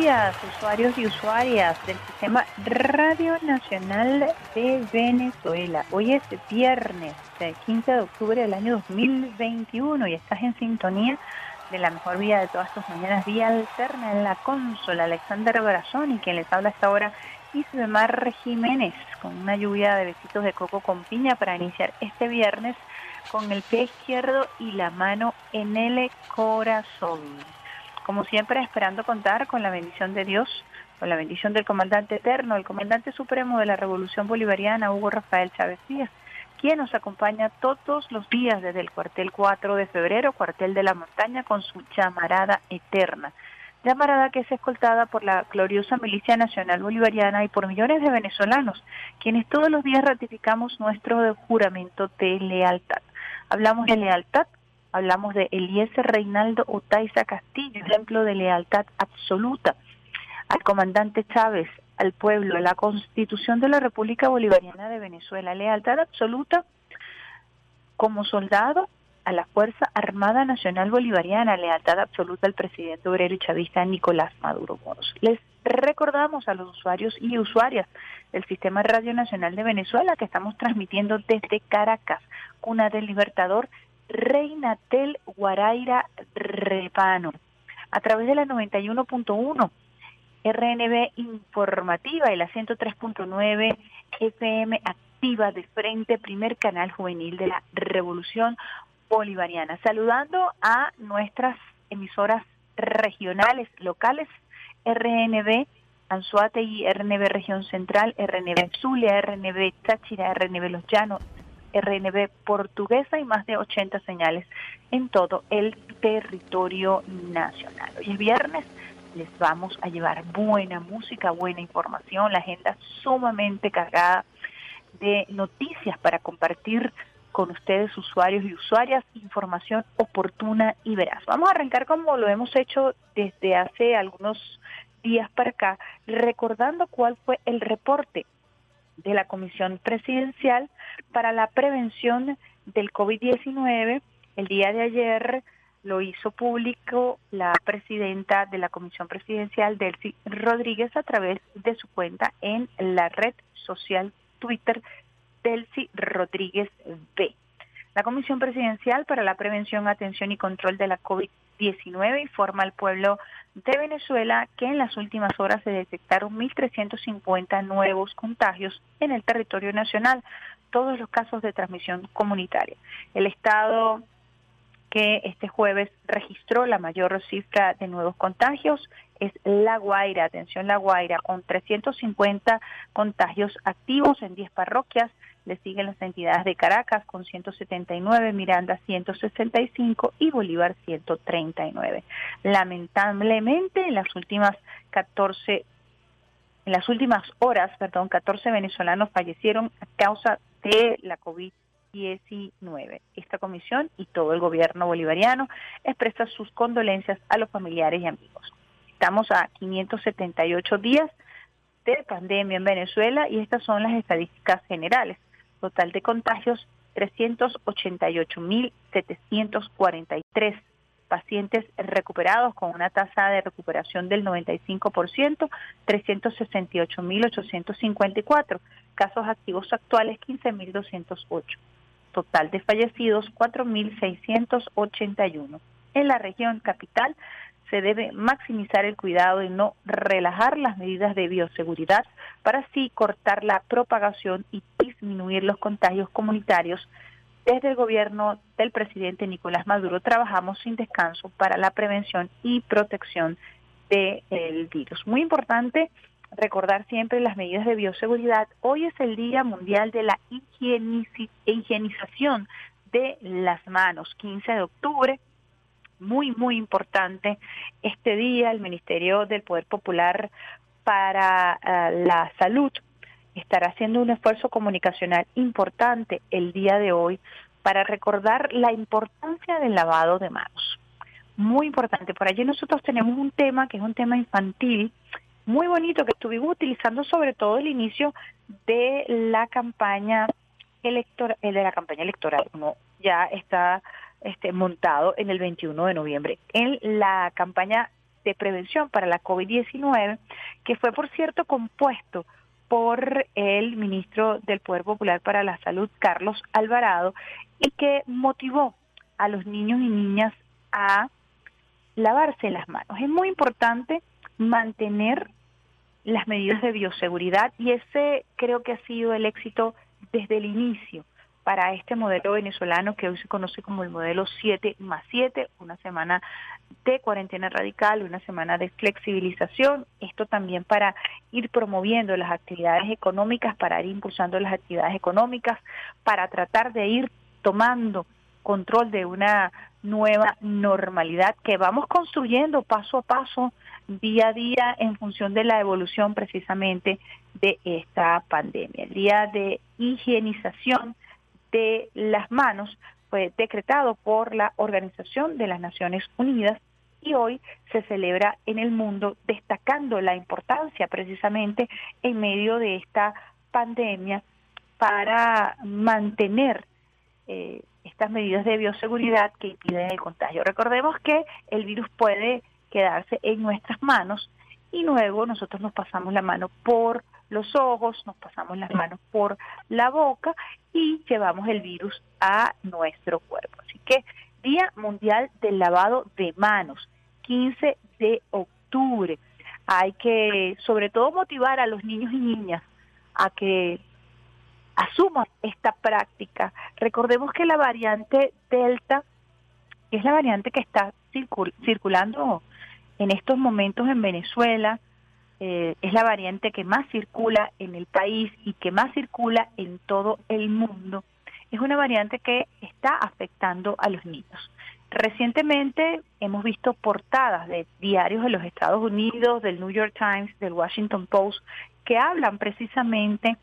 Días, usuarios y usuarias del Sistema Radio Nacional de Venezuela. Hoy es viernes, el 15 de octubre del año 2021 y estás en sintonía de la mejor vía de todas tus mañanas, vía alterna en la consola, Alexander Brazón y quien les habla hasta ahora, Isbemar Jiménez, con una lluvia de besitos de coco con piña para iniciar este viernes con el pie izquierdo y la mano en el corazón como siempre esperando contar con la bendición de Dios, con la bendición del comandante eterno, el comandante supremo de la Revolución Bolivariana, Hugo Rafael Chávez Díaz, quien nos acompaña todos los días desde el cuartel 4 de febrero, cuartel de la montaña, con su llamarada eterna. Llamarada que es escoltada por la gloriosa Milicia Nacional Bolivariana y por millones de venezolanos, quienes todos los días ratificamos nuestro juramento de lealtad. Hablamos de lealtad hablamos de Eliezer Reinaldo Otaiza Castillo, ejemplo de lealtad absoluta al comandante Chávez, al pueblo, a la constitución de la República Bolivariana de Venezuela, lealtad absoluta como soldado a la Fuerza Armada Nacional Bolivariana, lealtad absoluta al presidente obrero y chavista Nicolás Maduro Moros. Les recordamos a los usuarios y usuarias del Sistema Radio Nacional de Venezuela que estamos transmitiendo desde Caracas, cuna del Libertador, Reinatel Guaraira Repano, a través de la 91.1 RNB informativa y la 103.9 FM activa de frente, primer canal juvenil de la Revolución Bolivariana. Saludando a nuestras emisoras regionales, locales, RNB Anzuate y RNB Región Central, RNB Zulia, RNB Táchira, RNB Los Llanos, RNB portuguesa y más de 80 señales en todo el territorio nacional. Hoy es viernes, les vamos a llevar buena música, buena información, la agenda sumamente cargada de noticias para compartir con ustedes, usuarios y usuarias, información oportuna y veraz. Vamos a arrancar como lo hemos hecho desde hace algunos días para acá, recordando cuál fue el reporte de la Comisión Presidencial para la Prevención del COVID-19. El día de ayer lo hizo público la presidenta de la Comisión Presidencial, Delcy Rodríguez, a través de su cuenta en la red social Twitter, Delcy Rodríguez B. La Comisión Presidencial para la Prevención, Atención y Control de la COVID-19 informa al pueblo de Venezuela que en las últimas horas se detectaron 1.350 nuevos contagios en el territorio nacional, todos los casos de transmisión comunitaria. El Estado que este jueves registró la mayor cifra de nuevos contagios es La Guaira, atención La Guaira, con 350 contagios activos en 10 parroquias, le siguen las entidades de Caracas con 179, Miranda 165 y Bolívar 139. Lamentablemente, en las últimas 14 en las últimas horas, perdón, 14 venezolanos fallecieron a causa de la COVID-19. Esta comisión y todo el gobierno bolivariano expresa sus condolencias a los familiares y amigos. Estamos a 578 días de pandemia en Venezuela y estas son las estadísticas generales. Total de contagios 388.743 pacientes recuperados con una tasa de recuperación del 95%, 368.854 casos activos actuales 15.208. Total de fallecidos 4.681. En la región capital se debe maximizar el cuidado y no relajar las medidas de bioseguridad para así cortar la propagación y disminuir los contagios comunitarios. Desde el gobierno del presidente Nicolás Maduro trabajamos sin descanso para la prevención y protección del virus. Muy importante recordar siempre las medidas de bioseguridad. Hoy es el Día Mundial de la Higienización de las Manos, 15 de octubre. Muy, muy importante este día. El Ministerio del Poder Popular para eh, la Salud estará haciendo un esfuerzo comunicacional importante el día de hoy para recordar la importancia del lavado de manos. Muy importante. Por allí nosotros tenemos un tema que es un tema infantil muy bonito que estuvimos utilizando sobre todo el inicio de la campaña electoral, eh, de la campaña electoral, no, ya está este, montado en el 21 de noviembre, en la campaña de prevención para la COVID-19, que fue, por cierto, compuesto por el ministro del Poder Popular para la Salud, Carlos Alvarado, y que motivó a los niños y niñas a lavarse las manos. Es muy importante mantener las medidas de bioseguridad y ese creo que ha sido el éxito desde el inicio para este modelo venezolano que hoy se conoce como el modelo 7 más 7, una semana de cuarentena radical, una semana de flexibilización, esto también para ir promoviendo las actividades económicas, para ir impulsando las actividades económicas, para tratar de ir tomando control de una nueva normalidad que vamos construyendo paso a paso, día a día, en función de la evolución precisamente de esta pandemia. El día de higienización de las manos fue decretado por la Organización de las Naciones Unidas y hoy se celebra en el mundo destacando la importancia precisamente en medio de esta pandemia para mantener eh, estas medidas de bioseguridad que impiden el contagio. Recordemos que el virus puede quedarse en nuestras manos y luego nosotros nos pasamos la mano por los ojos, nos pasamos las manos por la boca y llevamos el virus a nuestro cuerpo. Así que Día Mundial del Lavado de Manos, 15 de octubre. Hay que sobre todo motivar a los niños y niñas a que asuman esta práctica. Recordemos que la variante Delta, es la variante que está circulando en estos momentos en Venezuela, eh, es la variante que más circula en el país y que más circula en todo el mundo. Es una variante que está afectando a los niños. Recientemente hemos visto portadas de diarios de los Estados Unidos, del New York Times, del Washington Post, que hablan precisamente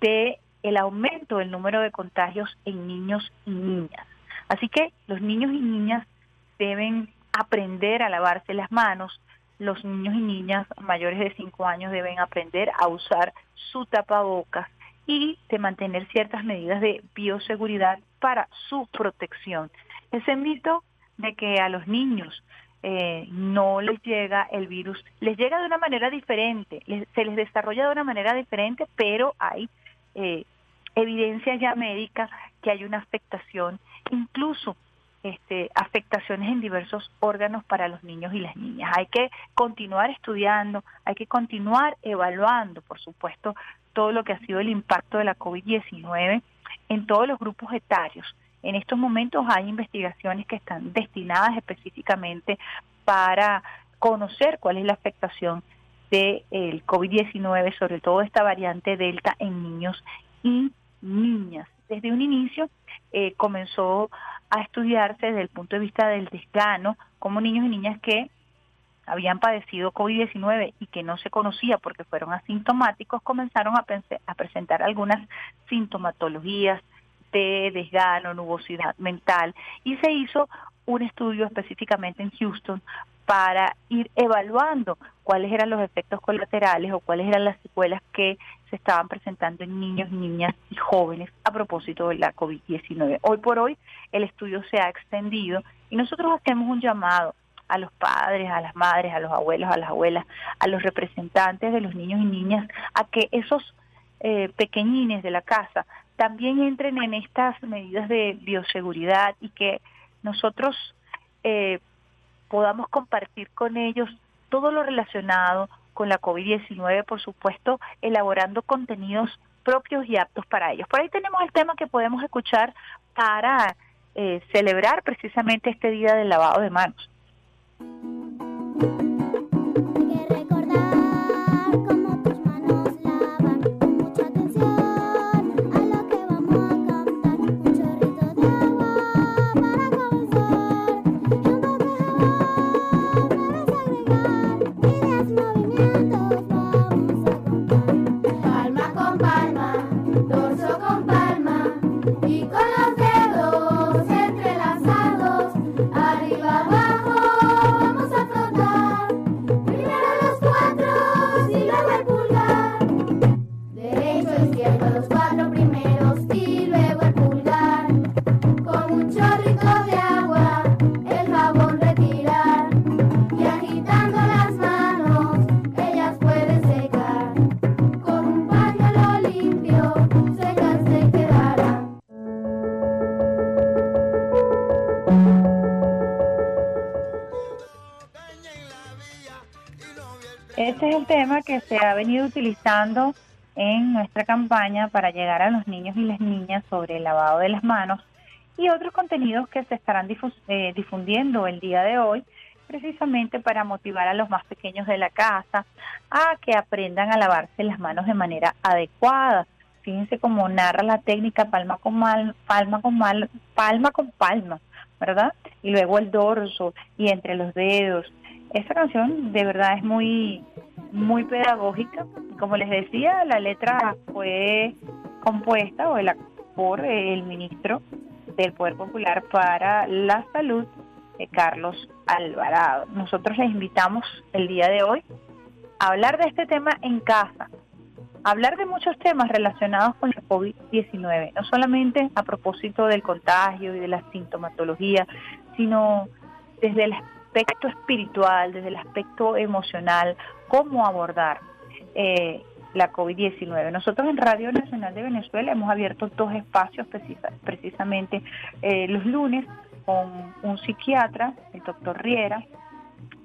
de el aumento del número de contagios en niños y niñas. Así que los niños y niñas deben aprender a lavarse las manos, los niños y niñas mayores de 5 años deben aprender a usar su tapabocas y de mantener ciertas medidas de bioseguridad para su protección. Ese mito de que a los niños eh, no les llega el virus, les llega de una manera diferente, se les desarrolla de una manera diferente, pero hay eh, evidencia ya médica que hay una afectación, incluso este, afectaciones en diversos órganos para los niños y las niñas. Hay que continuar estudiando, hay que continuar evaluando, por supuesto, todo lo que ha sido el impacto de la COVID-19 en todos los grupos etarios. En estos momentos hay investigaciones que están destinadas específicamente para conocer cuál es la afectación del COVID-19, sobre todo esta variante Delta en niños y niñas. Desde un inicio eh, comenzó a estudiarse desde el punto de vista del desgano, como niños y niñas que habían padecido COVID-19 y que no se conocía porque fueron asintomáticos, comenzaron a, a presentar algunas sintomatologías de desgano, nubosidad mental y se hizo un estudio específicamente en Houston para ir evaluando cuáles eran los efectos colaterales o cuáles eran las secuelas que se estaban presentando en niños, niñas y jóvenes a propósito de la COVID-19. Hoy por hoy el estudio se ha extendido y nosotros hacemos un llamado a los padres, a las madres, a los abuelos, a las abuelas, a los representantes de los niños y niñas, a que esos eh, pequeñines de la casa también entren en estas medidas de bioseguridad y que nosotros eh, podamos compartir con ellos todo lo relacionado con la COVID-19, por supuesto, elaborando contenidos propios y aptos para ellos. Por ahí tenemos el tema que podemos escuchar para eh, celebrar precisamente este día del lavado de manos. Que se ha venido utilizando en nuestra campaña para llegar a los niños y las niñas sobre el lavado de las manos y otros contenidos que se estarán eh, difundiendo el día de hoy precisamente para motivar a los más pequeños de la casa a que aprendan a lavarse las manos de manera adecuada. Fíjense cómo narra la técnica palma con palma con palma con palma, ¿verdad? Y luego el dorso y entre los dedos esta canción de verdad es muy, muy pedagógica. Como les decía, la letra fue compuesta o por el ministro del Poder Popular para la Salud, Carlos Alvarado. Nosotros les invitamos el día de hoy a hablar de este tema en casa, hablar de muchos temas relacionados con la COVID-19, no solamente a propósito del contagio y de la sintomatología, sino desde el aspecto espiritual, desde el aspecto emocional, cómo abordar eh, la COVID-19. Nosotros en Radio Nacional de Venezuela hemos abierto dos espacios precisamente eh, los lunes con un psiquiatra, el doctor Riera,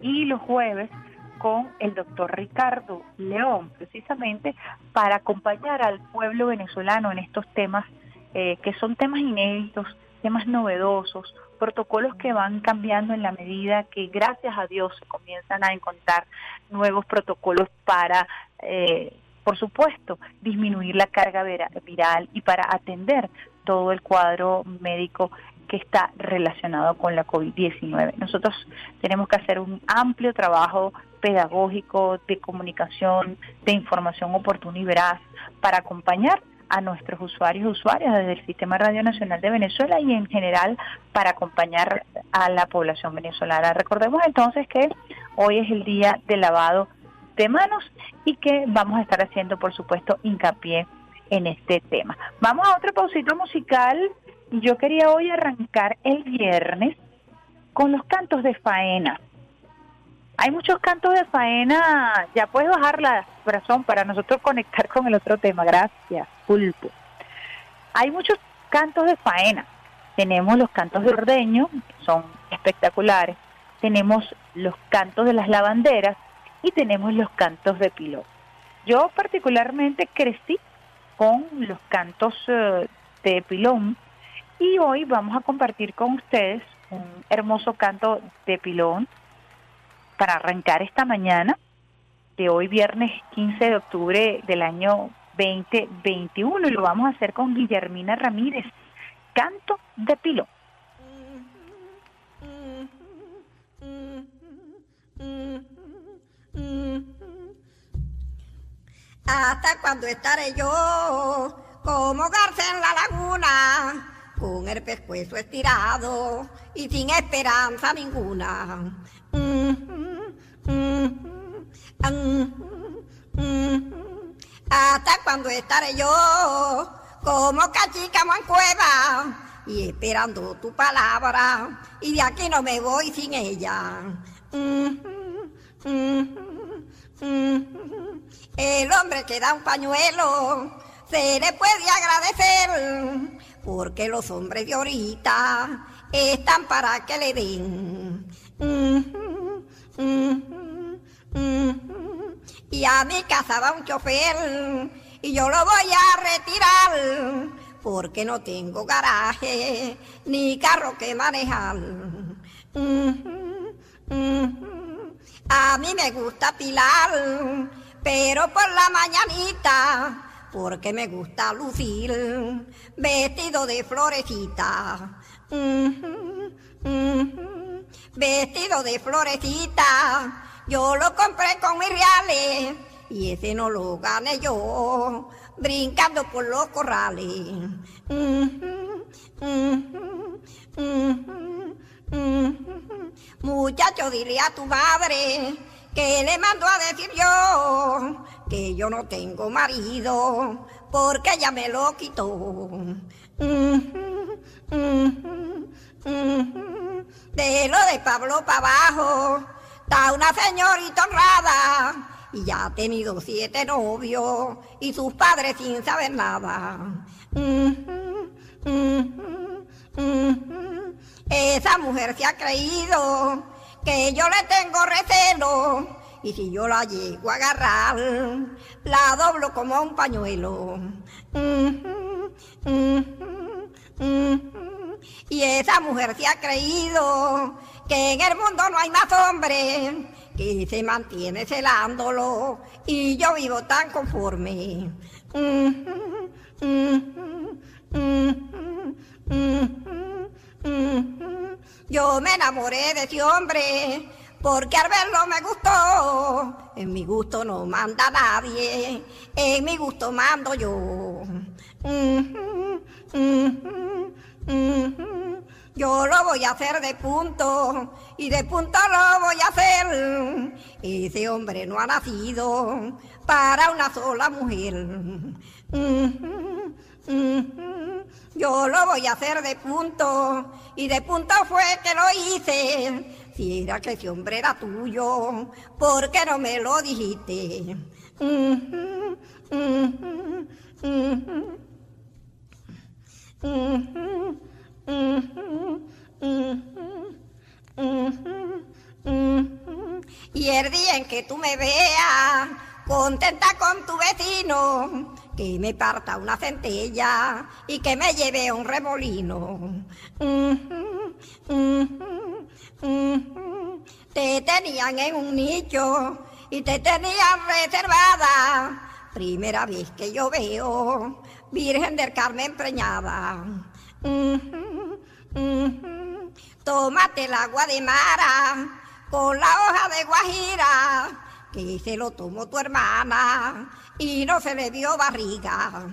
y los jueves con el doctor Ricardo León, precisamente para acompañar al pueblo venezolano en estos temas eh, que son temas inéditos, temas novedosos, protocolos que van cambiando en la medida que gracias a Dios se comienzan a encontrar nuevos protocolos para, eh, por supuesto, disminuir la carga viral y para atender todo el cuadro médico que está relacionado con la COVID-19. Nosotros tenemos que hacer un amplio trabajo pedagógico, de comunicación, de información oportuna y veraz para acompañar a nuestros usuarios y usuarias desde el Sistema Radio Nacional de Venezuela y en general para acompañar a la población venezolana. Recordemos entonces que hoy es el día del lavado de manos y que vamos a estar haciendo, por supuesto, hincapié en este tema. Vamos a otro pausito musical. Yo quería hoy arrancar el viernes con los cantos de faena. Hay muchos cantos de faena, ya puedes bajar la corazón para nosotros conectar con el otro tema, gracias, pulpo. Hay muchos cantos de faena, tenemos los cantos de ordeño, son espectaculares, tenemos los cantos de las lavanderas y tenemos los cantos de pilón. Yo particularmente crecí con los cantos eh, de pilón y hoy vamos a compartir con ustedes un hermoso canto de pilón para arrancar esta mañana de hoy viernes 15 de octubre del año 2021 y lo vamos a hacer con Guillermina Ramírez, canto de pilo. Hasta cuando estaré yo como garza en la laguna, con el pescuezo estirado y sin esperanza ninguna. Hasta cuando estaré yo como cachicamo en cueva y esperando tu palabra y de aquí no me voy sin ella. El hombre que da un pañuelo se le puede agradecer, porque los hombres de ahorita están para que le den. Y a mi casa va un chofer y yo lo voy a retirar porque no tengo garaje ni carro que manejar. A mí me gusta pilar, pero por la mañanita, porque me gusta lucir vestido de florecita. Vestido de florecita, yo lo compré con mis reales y ese no lo gané yo, brincando por los corrales. Muchacho, dile a tu madre que le mando a decir yo que yo no tengo marido porque ella me lo quitó. De lo de Pablo para abajo, está una señorita honrada y ya ha tenido siete novios y sus padres sin saber nada. Esa mujer se ha creído que yo le tengo recelo y si yo la llego a agarrar, la doblo como un pañuelo. Y esa mujer se ha creído que en el mundo no hay más hombres que se mantiene celándolo y yo vivo tan conforme. Yo me enamoré de ese hombre porque al verlo me gustó. En mi gusto no manda nadie, en mi gusto mando yo. Yo lo voy a hacer de punto y de punto lo voy a hacer. Ese hombre no ha nacido para una sola mujer. Yo lo voy a hacer de punto y de punto fue que lo hice. Si era que ese hombre era tuyo, ¿por qué no me lo dijiste? Y el día en que tú me veas contenta con tu vecino, que me parta una centella y que me lleve un remolino. Te tenían en un nicho y te tenían reservada. Primera vez que yo veo Virgen del Carmen preñada. Tómate el agua de Mara con la hoja de Guajira, que se lo tomó tu hermana y no se le dio barriga.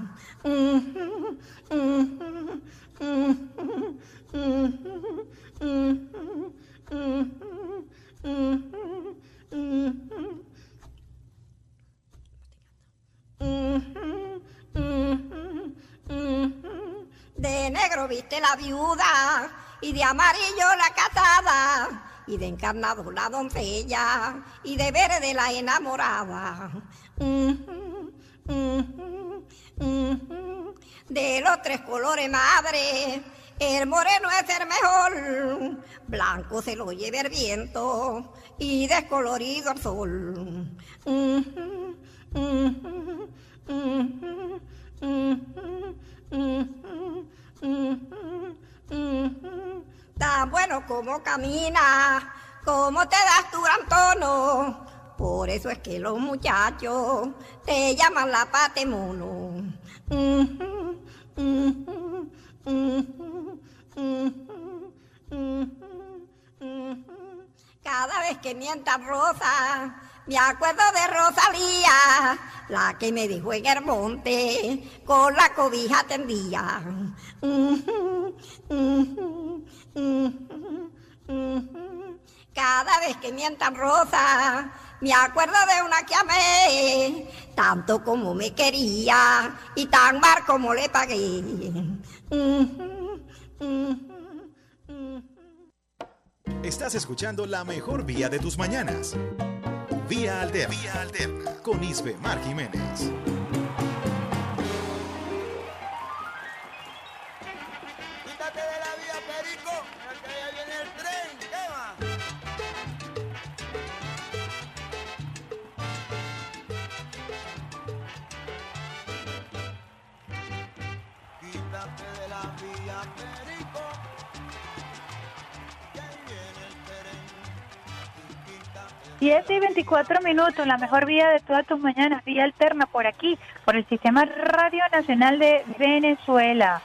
De negro viste la viuda y de amarillo la casada y de encarnado la doncella y de verde la enamorada. De los tres colores madre, el moreno es el mejor, blanco se lo lleva el viento y descolorido el sol. Tan bueno como camina, como te das tu gran tono. Por eso es que los muchachos te llaman la pate mono. Cada vez que mientas rosa, me acuerdo de Rosalía, la que me dejó en el monte con la cobija tendida. Cada vez que mientan rosa, me acuerdo de una que amé, tanto como me quería y tan mal como le pagué. Estás escuchando la mejor vía de tus mañanas. Vía Alterna. Vía Alterna. Con Isbe Mar Jiménez. Quítate de la vía, perico. Mira que allá viene el tren. ¿Qué va? Quítate de la vía, perico. 7 y 24 minutos, la mejor vía de todas tus mañanas, vía alterna por aquí, por el Sistema Radio Nacional de Venezuela,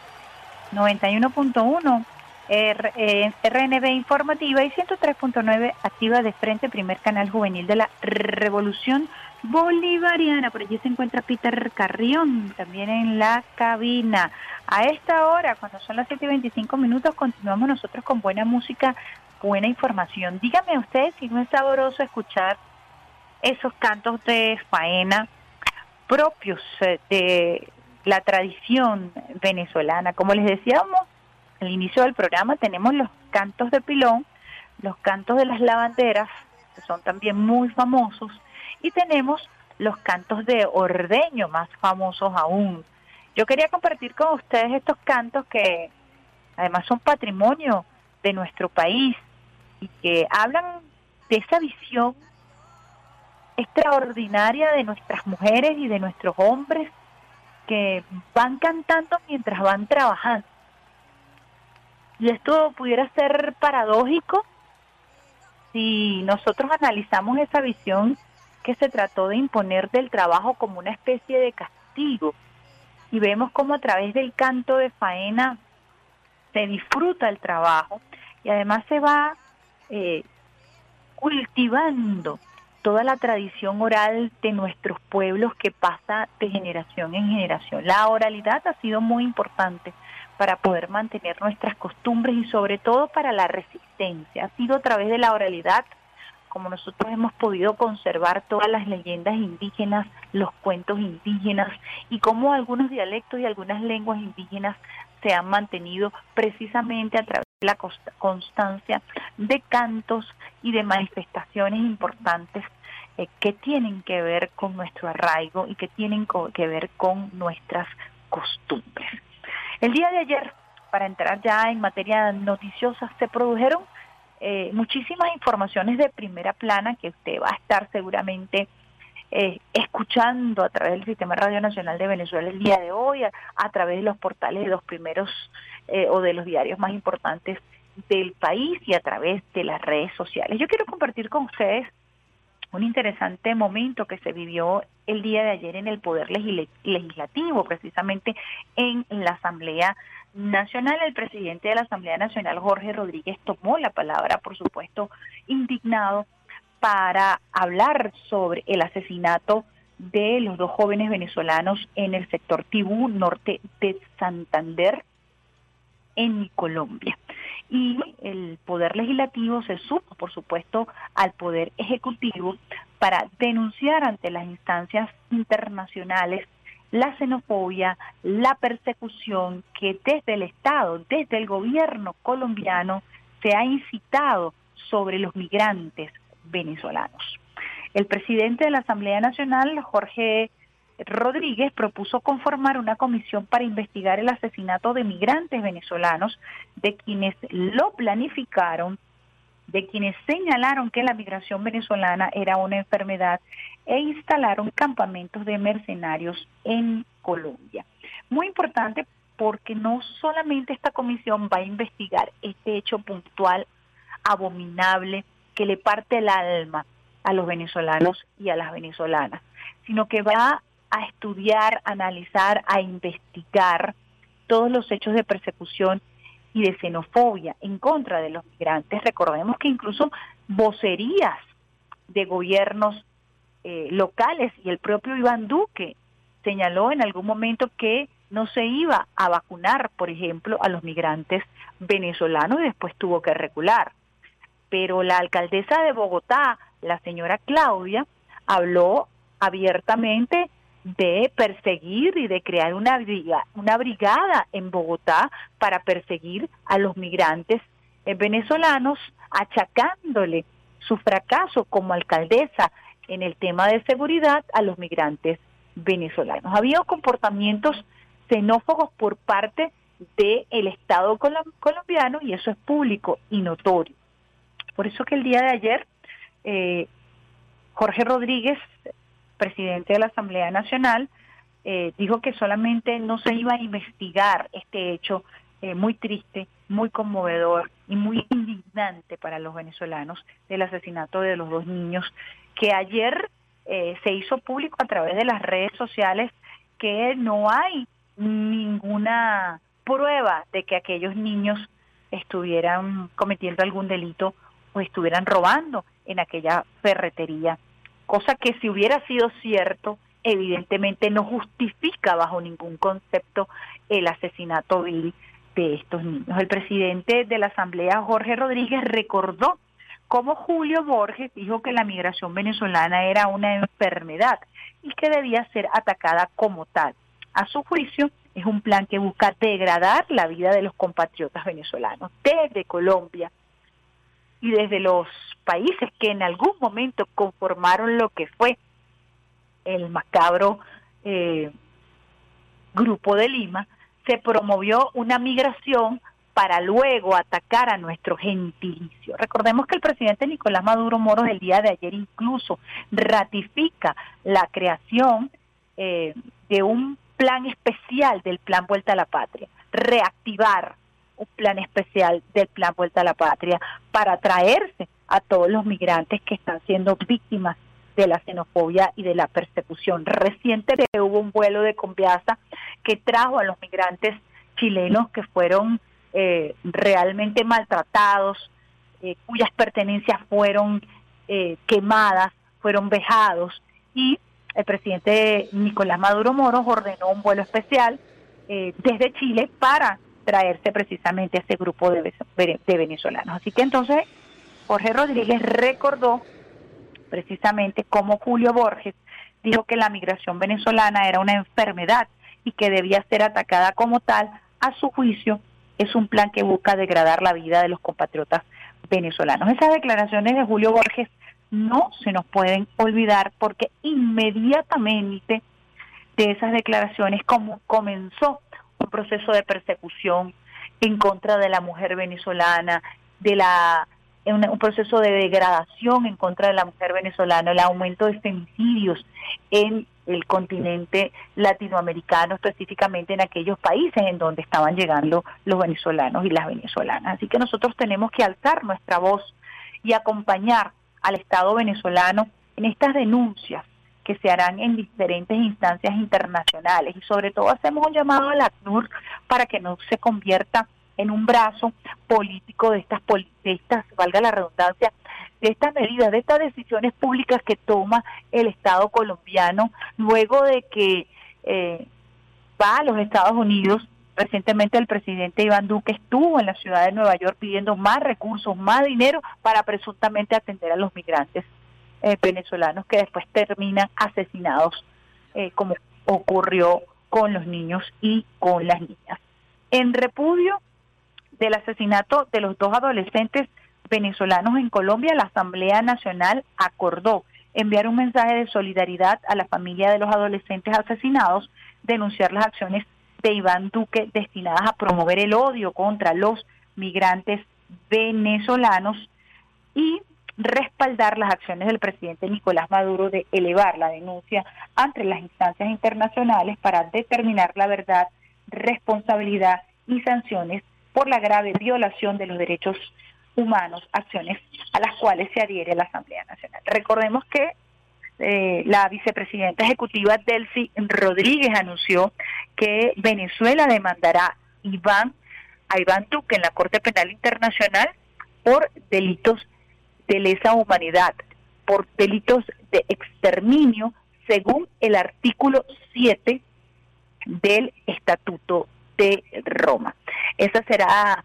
91.1, R- eh, RNB informativa y 103.9 activa de frente, primer canal juvenil de la Revolución Bolivariana. Por allí se encuentra Peter Carrión, también en la cabina. A esta hora, cuando son las 7 y 25 minutos, continuamos nosotros con buena música, buena información. Dígame usted si no es sabroso escuchar esos cantos de faena propios eh, de la tradición venezolana. Como les decíamos al inicio del programa, tenemos los cantos de pilón, los cantos de las lavanderas, que son también muy famosos, y tenemos los cantos de ordeño, más famosos aún. Yo quería compartir con ustedes estos cantos que además son patrimonio de nuestro país y que hablan de esa visión extraordinaria de nuestras mujeres y de nuestros hombres que van cantando mientras van trabajando. Y esto pudiera ser paradójico si nosotros analizamos esa visión que se trató de imponer del trabajo como una especie de castigo y vemos cómo a través del canto de faena se disfruta el trabajo y además se va eh, cultivando toda la tradición oral de nuestros pueblos que pasa de generación en generación. La oralidad ha sido muy importante para poder mantener nuestras costumbres y sobre todo para la resistencia. Ha sido a través de la oralidad como nosotros hemos podido conservar todas las leyendas indígenas, los cuentos indígenas y cómo algunos dialectos y algunas lenguas indígenas se han mantenido precisamente a través la const- constancia de cantos y de manifestaciones importantes eh, que tienen que ver con nuestro arraigo y que tienen que ver con nuestras costumbres. El día de ayer, para entrar ya en materia noticiosa, se produjeron eh, muchísimas informaciones de primera plana que usted va a estar seguramente eh, escuchando a través del Sistema Radio Nacional de Venezuela el día de hoy, a, a través de los portales de los primeros eh, o de los diarios más importantes del país y a través de las redes sociales. Yo quiero compartir con ustedes un interesante momento que se vivió el día de ayer en el Poder Legislativo, precisamente en la Asamblea Nacional. El presidente de la Asamblea Nacional, Jorge Rodríguez, tomó la palabra, por supuesto, indignado para hablar sobre el asesinato de los dos jóvenes venezolanos en el sector Tibú, norte de Santander, en Colombia. Y el Poder Legislativo se suma, por supuesto, al Poder Ejecutivo para denunciar ante las instancias internacionales la xenofobia, la persecución que desde el Estado, desde el gobierno colombiano, se ha incitado sobre los migrantes venezolanos. El presidente de la Asamblea Nacional, Jorge Rodríguez, propuso conformar una comisión para investigar el asesinato de migrantes venezolanos, de quienes lo planificaron, de quienes señalaron que la migración venezolana era una enfermedad e instalaron campamentos de mercenarios en Colombia. Muy importante porque no solamente esta comisión va a investigar este hecho puntual, abominable, que le parte el alma a los venezolanos y a las venezolanas, sino que va a estudiar, analizar, a investigar todos los hechos de persecución y de xenofobia en contra de los migrantes. Recordemos que incluso vocerías de gobiernos eh, locales y el propio Iván Duque señaló en algún momento que no se iba a vacunar, por ejemplo, a los migrantes venezolanos y después tuvo que recular. Pero la alcaldesa de Bogotá, la señora Claudia, habló abiertamente de perseguir y de crear una, una brigada en Bogotá para perseguir a los migrantes eh, venezolanos, achacándole su fracaso como alcaldesa en el tema de seguridad a los migrantes venezolanos. Había comportamientos xenófobos por parte del Estado colom- colombiano y eso es público y notorio. Por eso que el día de ayer eh, Jorge Rodríguez, presidente de la Asamblea Nacional, eh, dijo que solamente no se iba a investigar este hecho eh, muy triste, muy conmovedor y muy indignante para los venezolanos del asesinato de los dos niños que ayer eh, se hizo público a través de las redes sociales que no hay ninguna prueba de que aquellos niños estuvieran cometiendo algún delito o estuvieran robando en aquella ferretería, cosa que si hubiera sido cierto, evidentemente no justifica bajo ningún concepto el asesinato vil de estos niños. El presidente de la Asamblea, Jorge Rodríguez, recordó cómo Julio Borges dijo que la migración venezolana era una enfermedad y que debía ser atacada como tal. A su juicio, es un plan que busca degradar la vida de los compatriotas venezolanos desde Colombia y desde los países que en algún momento conformaron lo que fue el macabro eh, grupo de Lima, se promovió una migración para luego atacar a nuestro gentilicio. Recordemos que el presidente Nicolás Maduro Moros el día de ayer incluso ratifica la creación eh, de un plan especial del Plan Vuelta a la Patria, reactivar un plan especial del Plan Vuelta a la Patria para traerse a todos los migrantes que están siendo víctimas de la xenofobia y de la persecución. Reciente hubo un vuelo de Conviasa que trajo a los migrantes chilenos que fueron eh, realmente maltratados, eh, cuyas pertenencias fueron eh, quemadas, fueron vejados y el presidente Nicolás Maduro Moros ordenó un vuelo especial desde Chile para traerse precisamente a ese grupo de, de venezolanos. Así que entonces Jorge Rodríguez recordó precisamente como Julio Borges dijo que la migración venezolana era una enfermedad y que debía ser atacada como tal, a su juicio es un plan que busca degradar la vida de los compatriotas venezolanos. Esas declaraciones de Julio Borges no se nos pueden olvidar porque inmediatamente de esas declaraciones como comenzó proceso de persecución en contra de la mujer venezolana, de la un, proceso de degradación en contra de la mujer venezolana, el aumento de femicidios en el continente latinoamericano, específicamente en aquellos países en donde estaban llegando los venezolanos y las venezolanas. Así que nosotros tenemos que alzar nuestra voz y acompañar al Estado venezolano en estas denuncias que se harán en diferentes instancias internacionales y sobre todo hacemos un llamado a la ACNUR para que no se convierta en un brazo político de estas, de estas, valga la redundancia, de estas medidas, de estas decisiones públicas que toma el Estado colombiano luego de que eh, va a los Estados Unidos. Recientemente el presidente Iván Duque estuvo en la ciudad de Nueva York pidiendo más recursos, más dinero para presuntamente atender a los migrantes eh, venezolanos que después terminan asesinados, eh, como ocurrió con los niños y con las niñas. En repudio del asesinato de los dos adolescentes venezolanos en Colombia, la Asamblea Nacional acordó enviar un mensaje de solidaridad a la familia de los adolescentes asesinados, denunciar las acciones de Iván Duque destinadas a promover el odio contra los migrantes venezolanos y respaldar las acciones del presidente Nicolás Maduro de elevar la denuncia ante las instancias internacionales para determinar la verdad, responsabilidad y sanciones por la grave violación de los derechos humanos, acciones a las cuales se adhiere la Asamblea Nacional. Recordemos que eh, la vicepresidenta ejecutiva Delcy Rodríguez anunció que Venezuela demandará Iván, a Iván Duque en la Corte Penal Internacional por delitos de lesa humanidad, por delitos de exterminio, según el artículo 7 del Estatuto de Roma. Esa será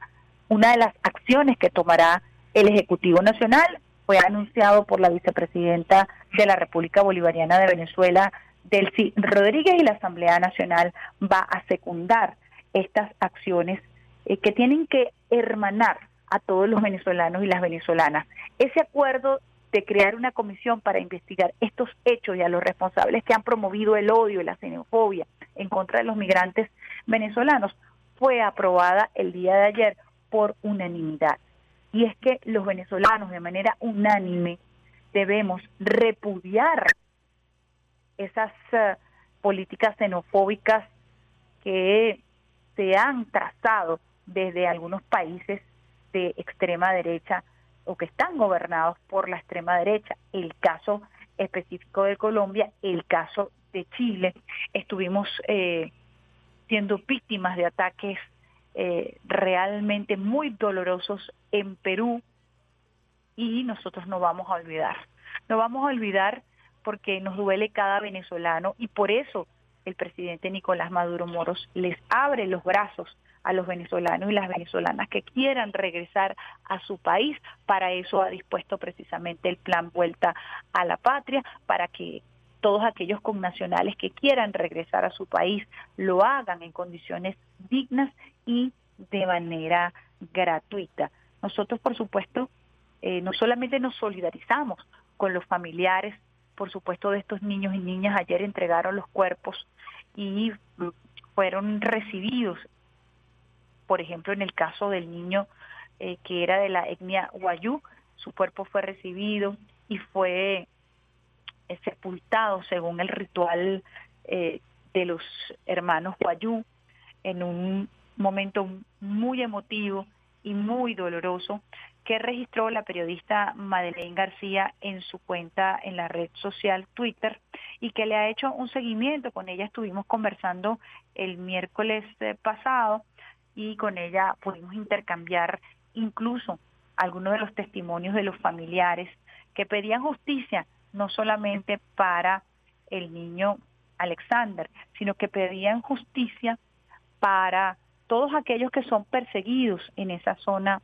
una de las acciones que tomará el Ejecutivo Nacional. Fue anunciado por la vicepresidenta de la República Bolivariana de Venezuela, Delcy Rodríguez, y la Asamblea Nacional va a secundar estas acciones eh, que tienen que hermanar a todos los venezolanos y las venezolanas. Ese acuerdo de crear una comisión para investigar estos hechos y a los responsables que han promovido el odio y la xenofobia en contra de los migrantes venezolanos fue aprobada el día de ayer por unanimidad. Y es que los venezolanos de manera unánime debemos repudiar esas eh, políticas xenofóbicas que se han trazado desde algunos países de extrema derecha o que están gobernados por la extrema derecha. El caso específico de Colombia, el caso de Chile. Estuvimos eh, siendo víctimas de ataques eh, realmente muy dolorosos en Perú y nosotros no vamos a olvidar. No vamos a olvidar porque nos duele cada venezolano y por eso el presidente Nicolás Maduro Moros les abre los brazos a los venezolanos y las venezolanas que quieran regresar a su país. Para eso ha dispuesto precisamente el plan Vuelta a la Patria, para que todos aquellos connacionales que quieran regresar a su país lo hagan en condiciones dignas y de manera gratuita. Nosotros, por supuesto, eh, no solamente nos solidarizamos con los familiares, por supuesto, de estos niños y niñas, ayer entregaron los cuerpos y fueron recibidos, por ejemplo, en el caso del niño eh, que era de la etnia Guayú, su cuerpo fue recibido y fue eh, sepultado según el ritual eh, de los hermanos Guayú en un momento muy emotivo y muy doloroso que registró la periodista Madeleine García en su cuenta en la red social Twitter y que le ha hecho un seguimiento. Con ella estuvimos conversando el miércoles eh, pasado y con ella pudimos intercambiar incluso algunos de los testimonios de los familiares que pedían justicia no solamente para el niño Alexander, sino que pedían justicia para todos aquellos que son perseguidos en esa zona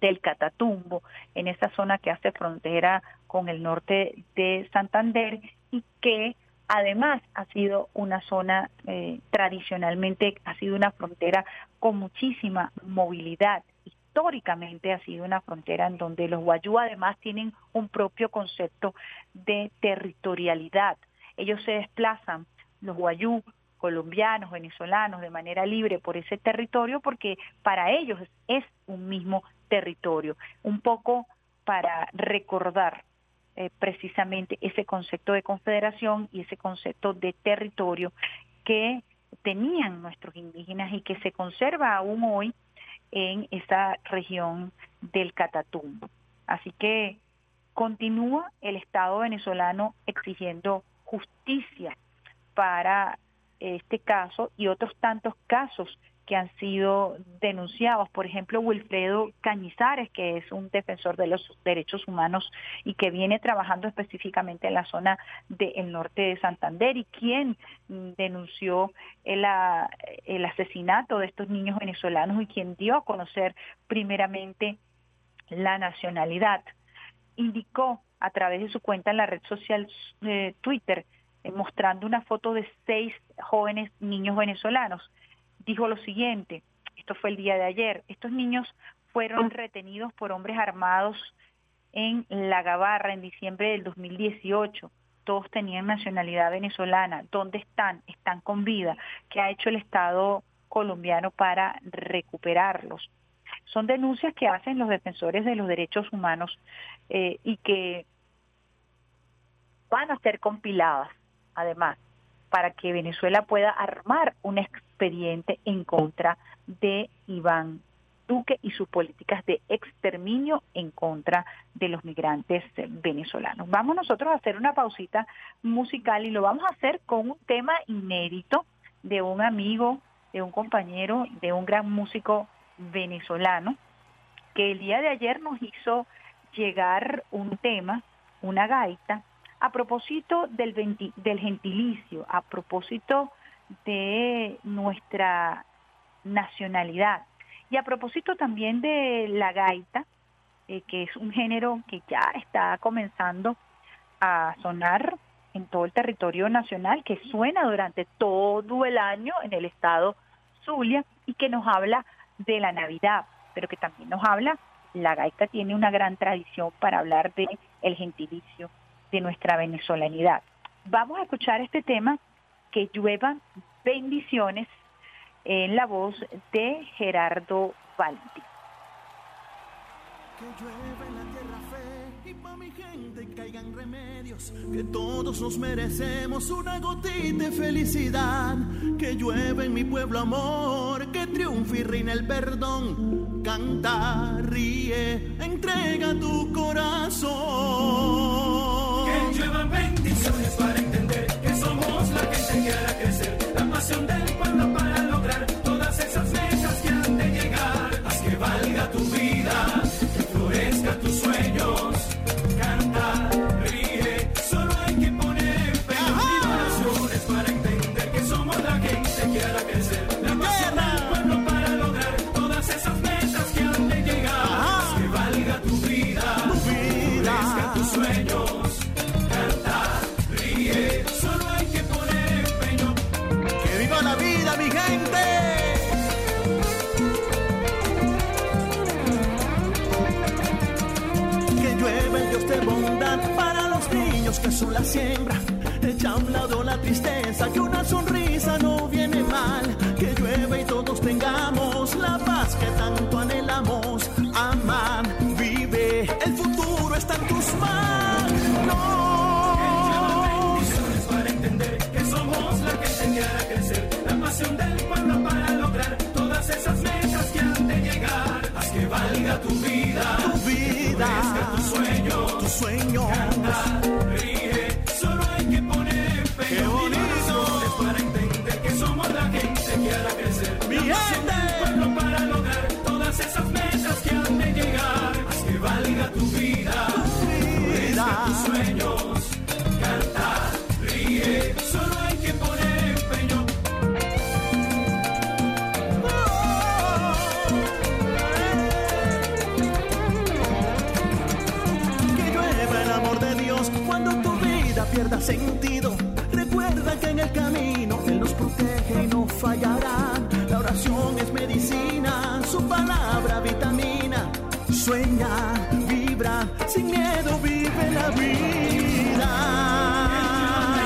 del Catatumbo, en esa zona que hace frontera con el norte de Santander y que además ha sido una zona eh, tradicionalmente, ha sido una frontera con muchísima movilidad. Históricamente ha sido una frontera en donde los guayú además tienen un propio concepto de territorialidad. Ellos se desplazan, los guayú, colombianos, venezolanos, de manera libre por ese territorio porque para ellos es un mismo territorio, un poco para recordar eh, precisamente ese concepto de confederación y ese concepto de territorio que tenían nuestros indígenas y que se conserva aún hoy en esa región del Catatumbo. Así que continúa el Estado venezolano exigiendo justicia para este caso y otros tantos casos que han sido denunciados. Por ejemplo, Wilfredo Cañizares, que es un defensor de los derechos humanos y que viene trabajando específicamente en la zona del norte de Santander y quien denunció el, el asesinato de estos niños venezolanos y quien dio a conocer primeramente la nacionalidad. Indicó a través de su cuenta en la red social eh, Twitter, eh, mostrando una foto de seis jóvenes niños venezolanos dijo lo siguiente, esto fue el día de ayer, estos niños fueron retenidos por hombres armados en La Gabarra en diciembre del 2018. Todos tenían nacionalidad venezolana. ¿Dónde están? Están con vida. ¿Qué ha hecho el Estado colombiano para recuperarlos? Son denuncias que hacen los defensores de los derechos humanos eh, y que van a ser compiladas, además, para que Venezuela pueda armar un expediente en contra de Iván Duque y sus políticas de exterminio en contra de los migrantes venezolanos. Vamos nosotros a hacer una pausita musical y lo vamos a hacer con un tema inédito de un amigo, de un compañero, de un gran músico venezolano que el día de ayer nos hizo llegar un tema, una gaita, a propósito del, del gentilicio, a propósito de nuestra nacionalidad y a propósito también de la gaita, eh, que es un género que ya está comenzando a sonar en todo el territorio nacional, que suena durante todo el año en el estado Zulia y que nos habla de la Navidad, pero que también nos habla, la gaita tiene una gran tradición para hablar de el gentilicio, de nuestra venezolanidad. Vamos a escuchar este tema, que lluevan bendiciones, en la voz de Gerardo Valentín. que todos nos merecemos una gotita de felicidad, que llueve en mi pueblo amor, que triunfe y reina el perdón, canta, ríe, entrega tu corazón. Que lluevan bendiciones para que que hará crecer. La pasión del que son la siembra. Echa a un lado la tristeza, que una sonrisa no viene mal. Que llueve y todos tengamos la paz que tanto anhelamos. Amar, vive, el futuro está en tus manos. bendiciones para entender que somos la que hará crecer la pasión del pueblo para lograr todas esas metas que han de llegar. Haz que valga tu vida, Tu vida, tus sueños. tus sueños. Canta, sueños. Canta, ríe, solo hay que poner empeño. Que llueva el amor de Dios cuando tu vida pierda sentido. Recuerda que en el camino Él nos protege y no fallará. Sin miedo vive la vida.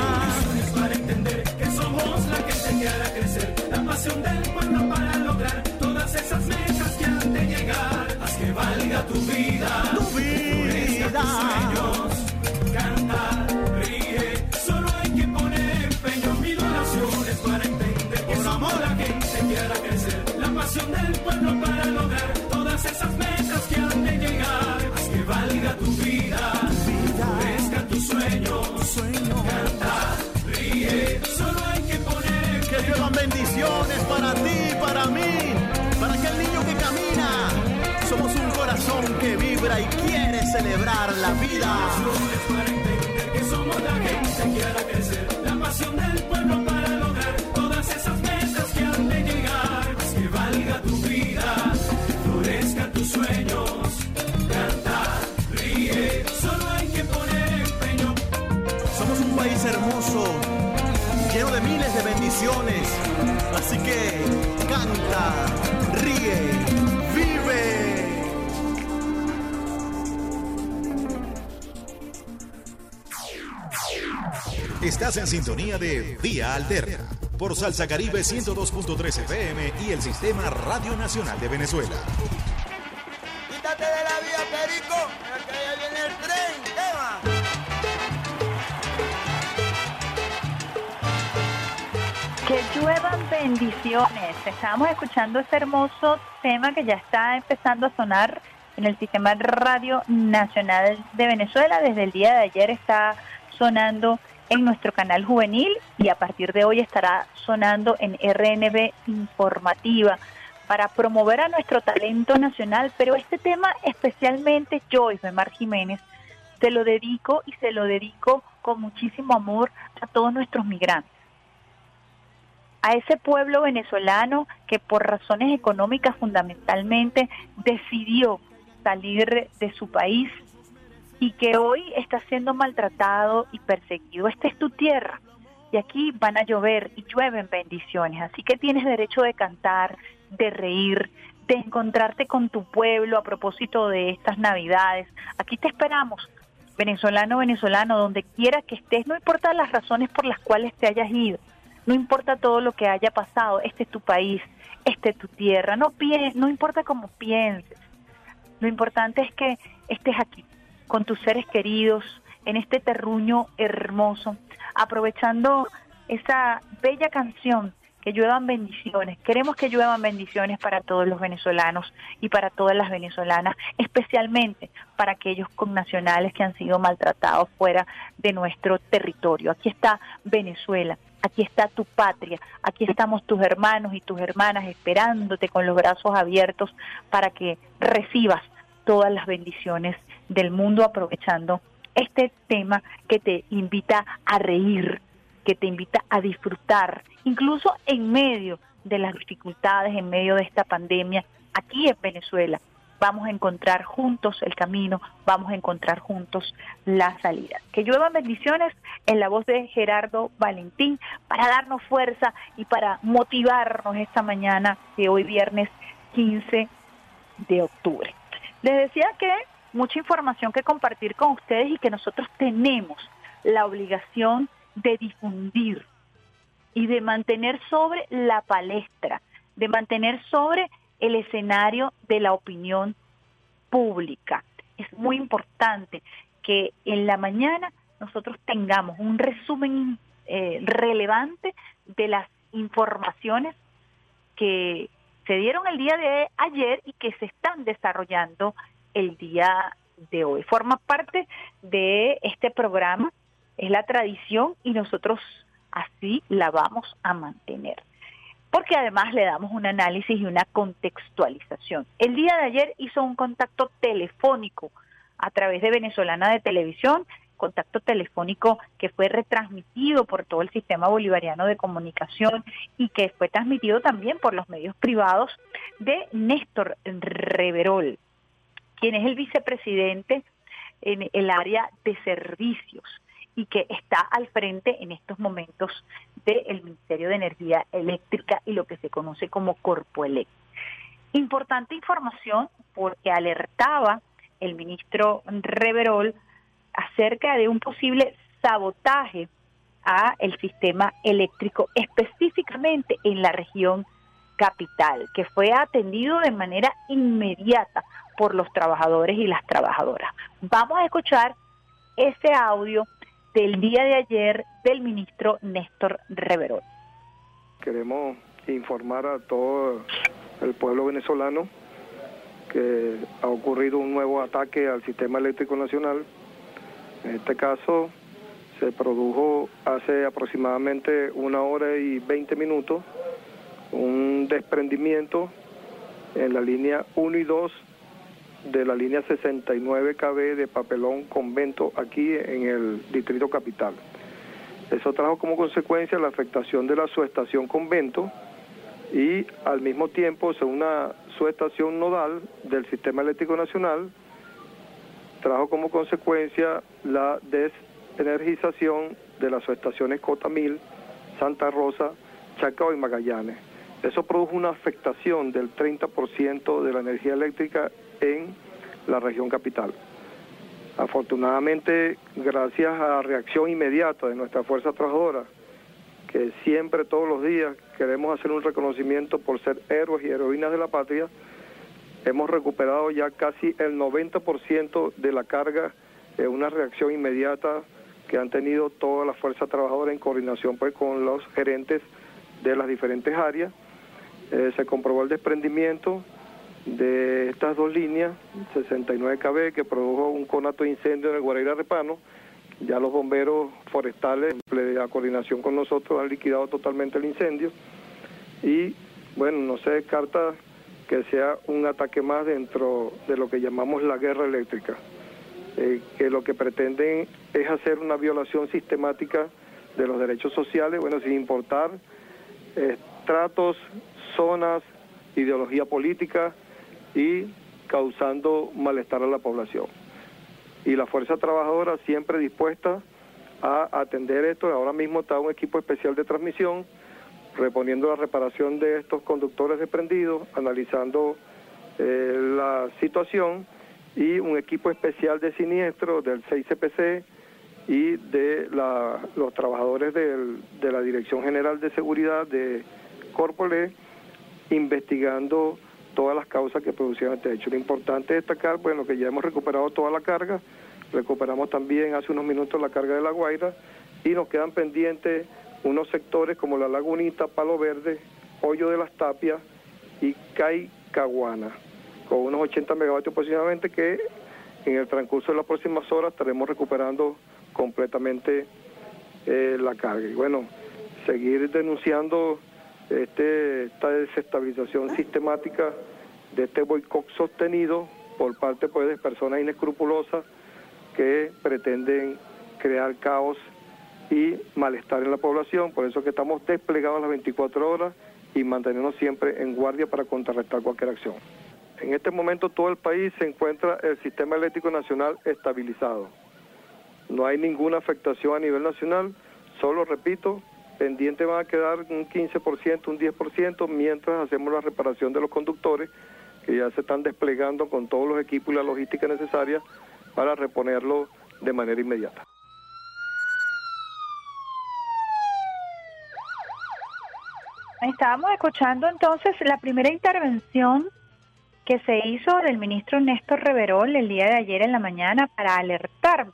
Bendiciones para entender que somos la que hará crecer la pasión del pueblo para lograr todas esas metas que han de llegar. Haz que valga tu vida, Tu vida. tus sueños. Bendiciones para ti, para mí, para aquel niño que camina. Somos un corazón que vibra y quiere celebrar la vida. para entender que somos la gente que hará crecer la pasión del pueblo para lograr todas esas metas que han de llegar. Que valga tu vida, que florezcan tus sueños. País hermoso, lleno de miles de bendiciones. Así que canta, ríe, vive. Estás en sintonía de Vía Alterna por Salsa Caribe 102.3 FM y el Sistema Radio Nacional de Venezuela. Bendiciones. Estábamos escuchando este hermoso tema que ya está empezando a sonar en el sistema Radio Nacional de Venezuela. Desde el día de ayer está sonando en nuestro canal juvenil y a partir de hoy estará sonando en RNB Informativa para promover a nuestro talento nacional. Pero este tema especialmente, Joyce Mar Jiménez, se lo dedico y se lo dedico con muchísimo amor a todos nuestros migrantes a ese pueblo venezolano que por razones económicas fundamentalmente decidió salir de su país y que hoy está siendo maltratado y perseguido. Esta es tu tierra y aquí van a llover y llueven bendiciones, así que tienes derecho de cantar, de reír, de encontrarte con tu pueblo a propósito de estas navidades. Aquí te esperamos, venezolano, venezolano, donde quiera que estés, no importa las razones por las cuales te hayas ido no importa todo lo que haya pasado, este es tu país, este es tu tierra, no, no importa cómo pienses, Lo importante es que estés aquí, con tus seres queridos, en este terruño hermoso, aprovechando esa bella canción que lluevan bendiciones. Queremos que lluevan bendiciones para todos los venezolanos y para todas las venezolanas, especialmente para aquellos connacionales que han sido maltratados fuera de nuestro territorio. Aquí está Venezuela, aquí está tu patria, aquí estamos tus hermanos y tus hermanas esperándote con los brazos abiertos para que recibas todas las bendiciones del mundo aprovechando este tema que te invita a reír, que te invita a disfrutar, incluso en medio de las dificultades, en medio de esta pandemia, aquí en Venezuela. Vamos a encontrar juntos el camino, vamos a encontrar juntos la salida. Que lluevan bendiciones en la voz de Gerardo Valentín para darnos fuerza y para motivarnos esta mañana de hoy viernes 15 de octubre. Les decía que mucha información que compartir con ustedes y que nosotros tenemos la obligación de difundir y de mantener sobre la palestra, de mantener sobre el escenario de la opinión pública. Es muy importante que en la mañana nosotros tengamos un resumen eh, relevante de las informaciones que se dieron el día de ayer y que se están desarrollando el día de hoy. Forma parte de este programa es la tradición y nosotros así la vamos a mantener. Porque además le damos un análisis y una contextualización. El día de ayer hizo un contacto telefónico a través de Venezolana de Televisión, contacto telefónico que fue retransmitido por todo el sistema bolivariano de comunicación y que fue transmitido también por los medios privados de Néstor Reverol, quien es el vicepresidente en el área de servicios y que está al frente en estos momentos del Ministerio de Energía Eléctrica y lo que se conoce como Corpoelec. Importante información porque alertaba el ministro Reverol acerca de un posible sabotaje a el sistema eléctrico específicamente en la región capital, que fue atendido de manera inmediata por los trabajadores y las trabajadoras. Vamos a escuchar ese audio del día de ayer del ministro Néstor Reverol. Queremos informar a todo el pueblo venezolano que ha ocurrido un nuevo ataque al sistema eléctrico nacional. En este caso se produjo hace aproximadamente una hora y 20 minutos un desprendimiento en la línea 1 y 2 de la línea 69 KB de Papelón Convento aquí en el Distrito Capital. Eso trajo como consecuencia la afectación de la subestación Convento y al mismo tiempo una subestación nodal del Sistema Eléctrico Nacional, trajo como consecuencia la desenergización de las subestaciones Cota Mil, Santa Rosa, Chacao y Magallanes. Eso produjo una afectación del 30% de la energía eléctrica en la región capital. Afortunadamente, gracias a la reacción inmediata de nuestra fuerza trabajadora, que siempre, todos los días, queremos hacer un reconocimiento por ser héroes y heroínas de la patria, hemos recuperado ya casi el 90% de la carga de una reacción inmediata que han tenido toda la fuerza trabajadora en coordinación pues, con los gerentes de las diferentes áreas. Eh, se comprobó el desprendimiento, de estas dos líneas, 69 KB, que produjo un conato de incendio en el Guaraira Repano. Ya los bomberos forestales, en coordinación con nosotros, han liquidado totalmente el incendio. Y bueno, no se descarta que sea un ataque más dentro de lo que llamamos la guerra eléctrica, eh, que lo que pretenden es hacer una violación sistemática de los derechos sociales, bueno, sin importar estratos, zonas, ideología política, y causando malestar a la población. Y la fuerza trabajadora siempre dispuesta a atender esto. Ahora mismo está un equipo especial de transmisión reponiendo la reparación de estos conductores desprendidos, analizando eh, la situación y un equipo especial de siniestro del 6CPC y de los trabajadores de la Dirección General de Seguridad de Corpole investigando todas las causas que producían este hecho. Lo importante es destacar, bueno, que ya hemos recuperado toda la carga, recuperamos también hace unos minutos la carga de La Guaira y nos quedan pendientes unos sectores como La Lagunita, Palo Verde, Hoyo de las Tapias y Caicaguana, con unos 80 megavatios aproximadamente que en el transcurso de las próximas horas estaremos recuperando completamente eh, la carga. Y bueno, seguir denunciando este, esta desestabilización sistemática de este boicot sostenido por parte pues, de personas inescrupulosas que pretenden crear caos y malestar en la población. Por eso que estamos desplegados las 24 horas y manteniéndonos siempre en guardia para contrarrestar cualquier acción. En este momento todo el país se encuentra el sistema eléctrico nacional estabilizado. No hay ninguna afectación a nivel nacional, solo repito, pendiente van a quedar un 15%, un 10%, mientras hacemos la reparación de los conductores, que ya se están desplegando con todos los equipos y la logística necesaria para reponerlo de manera inmediata. Estábamos escuchando entonces la primera intervención que se hizo del ministro Néstor Reverol el día de ayer en la mañana para alertar,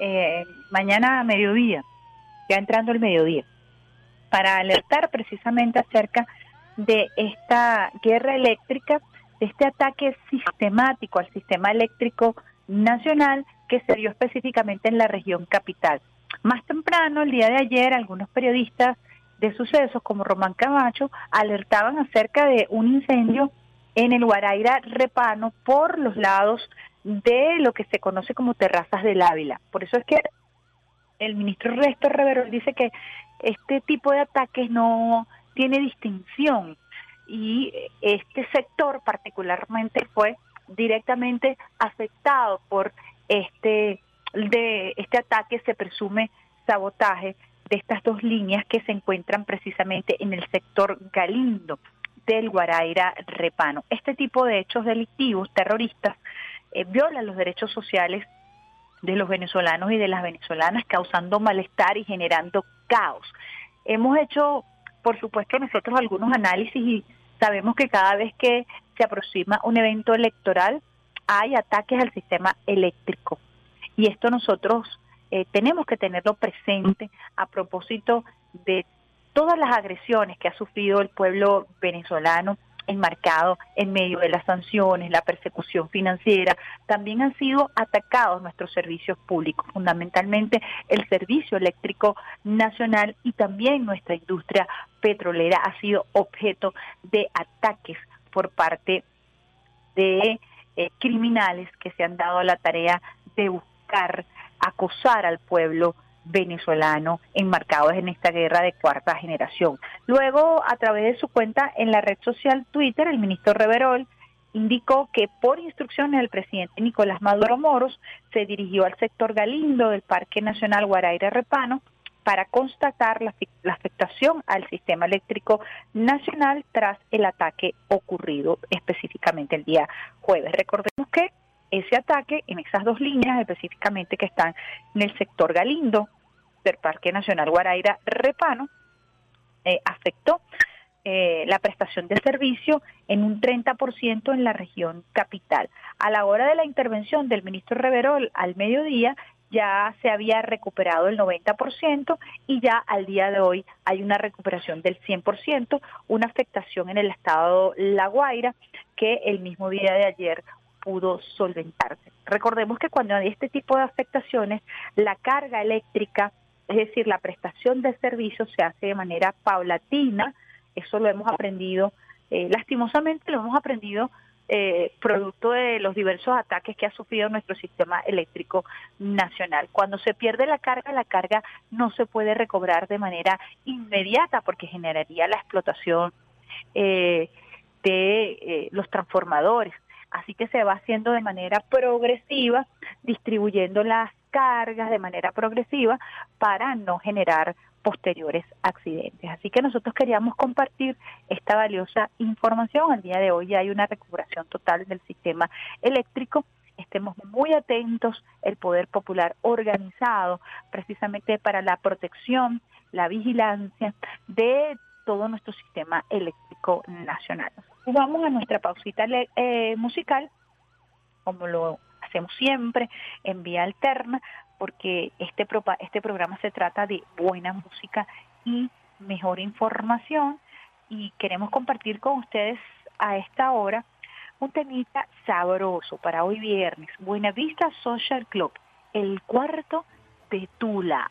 eh, mañana a mediodía, ya entrando el mediodía, para alertar precisamente acerca de esta guerra eléctrica, de este ataque sistemático al sistema eléctrico nacional que se dio específicamente en la región capital. Más temprano, el día de ayer, algunos periodistas de sucesos como Román Camacho alertaban acerca de un incendio en el Guaraira Repano por los lados de lo que se conoce como terrazas del Ávila. Por eso es que el ministro Resto Revero dice que este tipo de ataques no tiene distinción y este sector particularmente fue directamente afectado por este de este ataque se presume sabotaje de estas dos líneas que se encuentran precisamente en el sector Galindo del Guaraira Repano. Este tipo de hechos delictivos, terroristas, eh, violan los derechos sociales de los venezolanos y de las venezolanas, causando malestar y generando caos. Hemos hecho, por supuesto, nosotros algunos análisis y sabemos que cada vez que se aproxima un evento electoral hay ataques al sistema eléctrico. Y esto nosotros eh, tenemos que tenerlo presente a propósito de todas las agresiones que ha sufrido el pueblo venezolano enmarcado en medio de las sanciones, la persecución financiera, también han sido atacados nuestros servicios públicos, fundamentalmente el servicio eléctrico nacional y también nuestra industria petrolera ha sido objeto de ataques por parte de eh, criminales que se han dado la tarea de buscar acosar al pueblo venezolano enmarcados en esta guerra de cuarta generación. Luego, a través de su cuenta en la red social Twitter, el ministro Reverol indicó que por instrucciones del presidente Nicolás Maduro Moros se dirigió al sector Galindo del Parque Nacional Guaraira Repano para constatar la, la, afectación al sistema eléctrico nacional tras el ataque ocurrido específicamente el día jueves. Recordemos que ese ataque en esas dos líneas específicamente que están en el sector Galindo del Parque Nacional Guaraira Repano eh, afectó eh, la prestación de servicio en un 30% en la región capital. A la hora de la intervención del ministro Reverol al mediodía ya se había recuperado el 90% y ya al día de hoy hay una recuperación del 100%, una afectación en el estado La Guaira que el mismo día de ayer pudo solventarse. Recordemos que cuando hay este tipo de afectaciones, la carga eléctrica, es decir, la prestación de servicios se hace de manera paulatina, eso lo hemos aprendido, eh, lastimosamente lo hemos aprendido eh, producto de los diversos ataques que ha sufrido nuestro sistema eléctrico nacional. Cuando se pierde la carga, la carga no se puede recobrar de manera inmediata porque generaría la explotación eh, de los transformadores. Así que se va haciendo de manera progresiva, distribuyendo las cargas de manera progresiva para no generar posteriores accidentes. Así que nosotros queríamos compartir esta valiosa información. Al día de hoy hay una recuperación total del sistema eléctrico. Estemos muy atentos, el Poder Popular organizado precisamente para la protección, la vigilancia de todo nuestro sistema eléctrico nacional. Vamos a nuestra pausita eh, musical, como lo hacemos siempre, en vía alterna, porque este, este programa se trata de buena música y mejor información y queremos compartir con ustedes a esta hora un temita sabroso para hoy viernes. Buena Vista Social Club, el cuarto de Tula.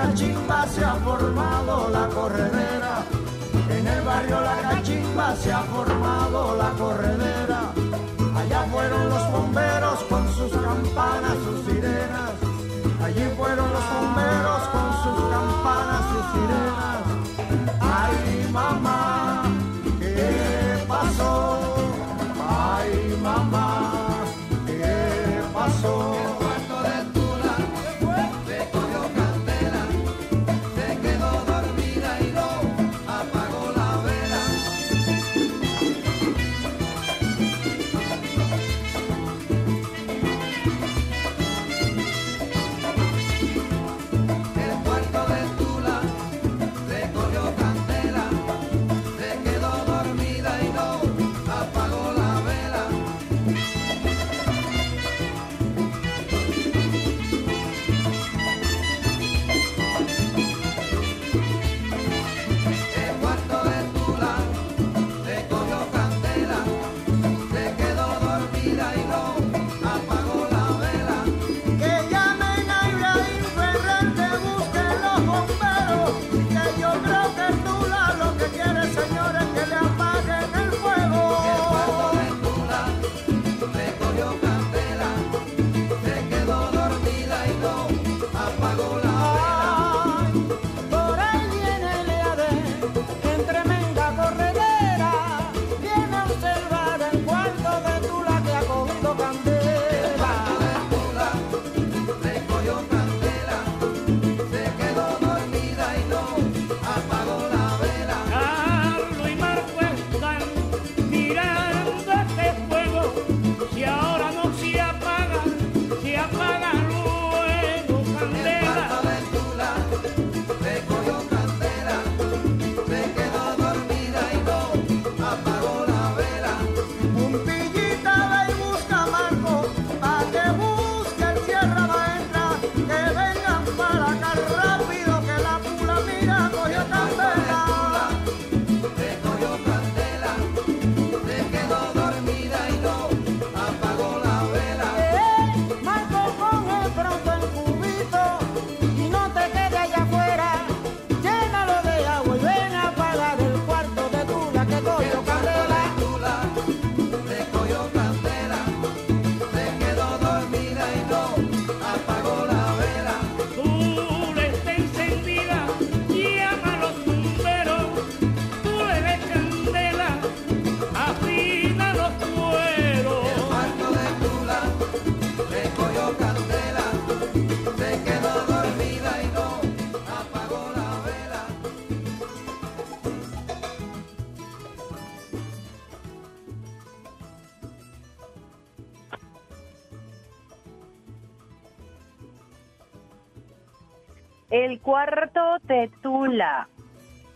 Cachimba se ha formado la corredera. En el barrio La Cachimba se ha formado la corredera. Allá fueron los bomberos con sus campanas, sus sirenas. Allí fueron los bomberos con sus campanas, sus sirenas. Ay, mamá,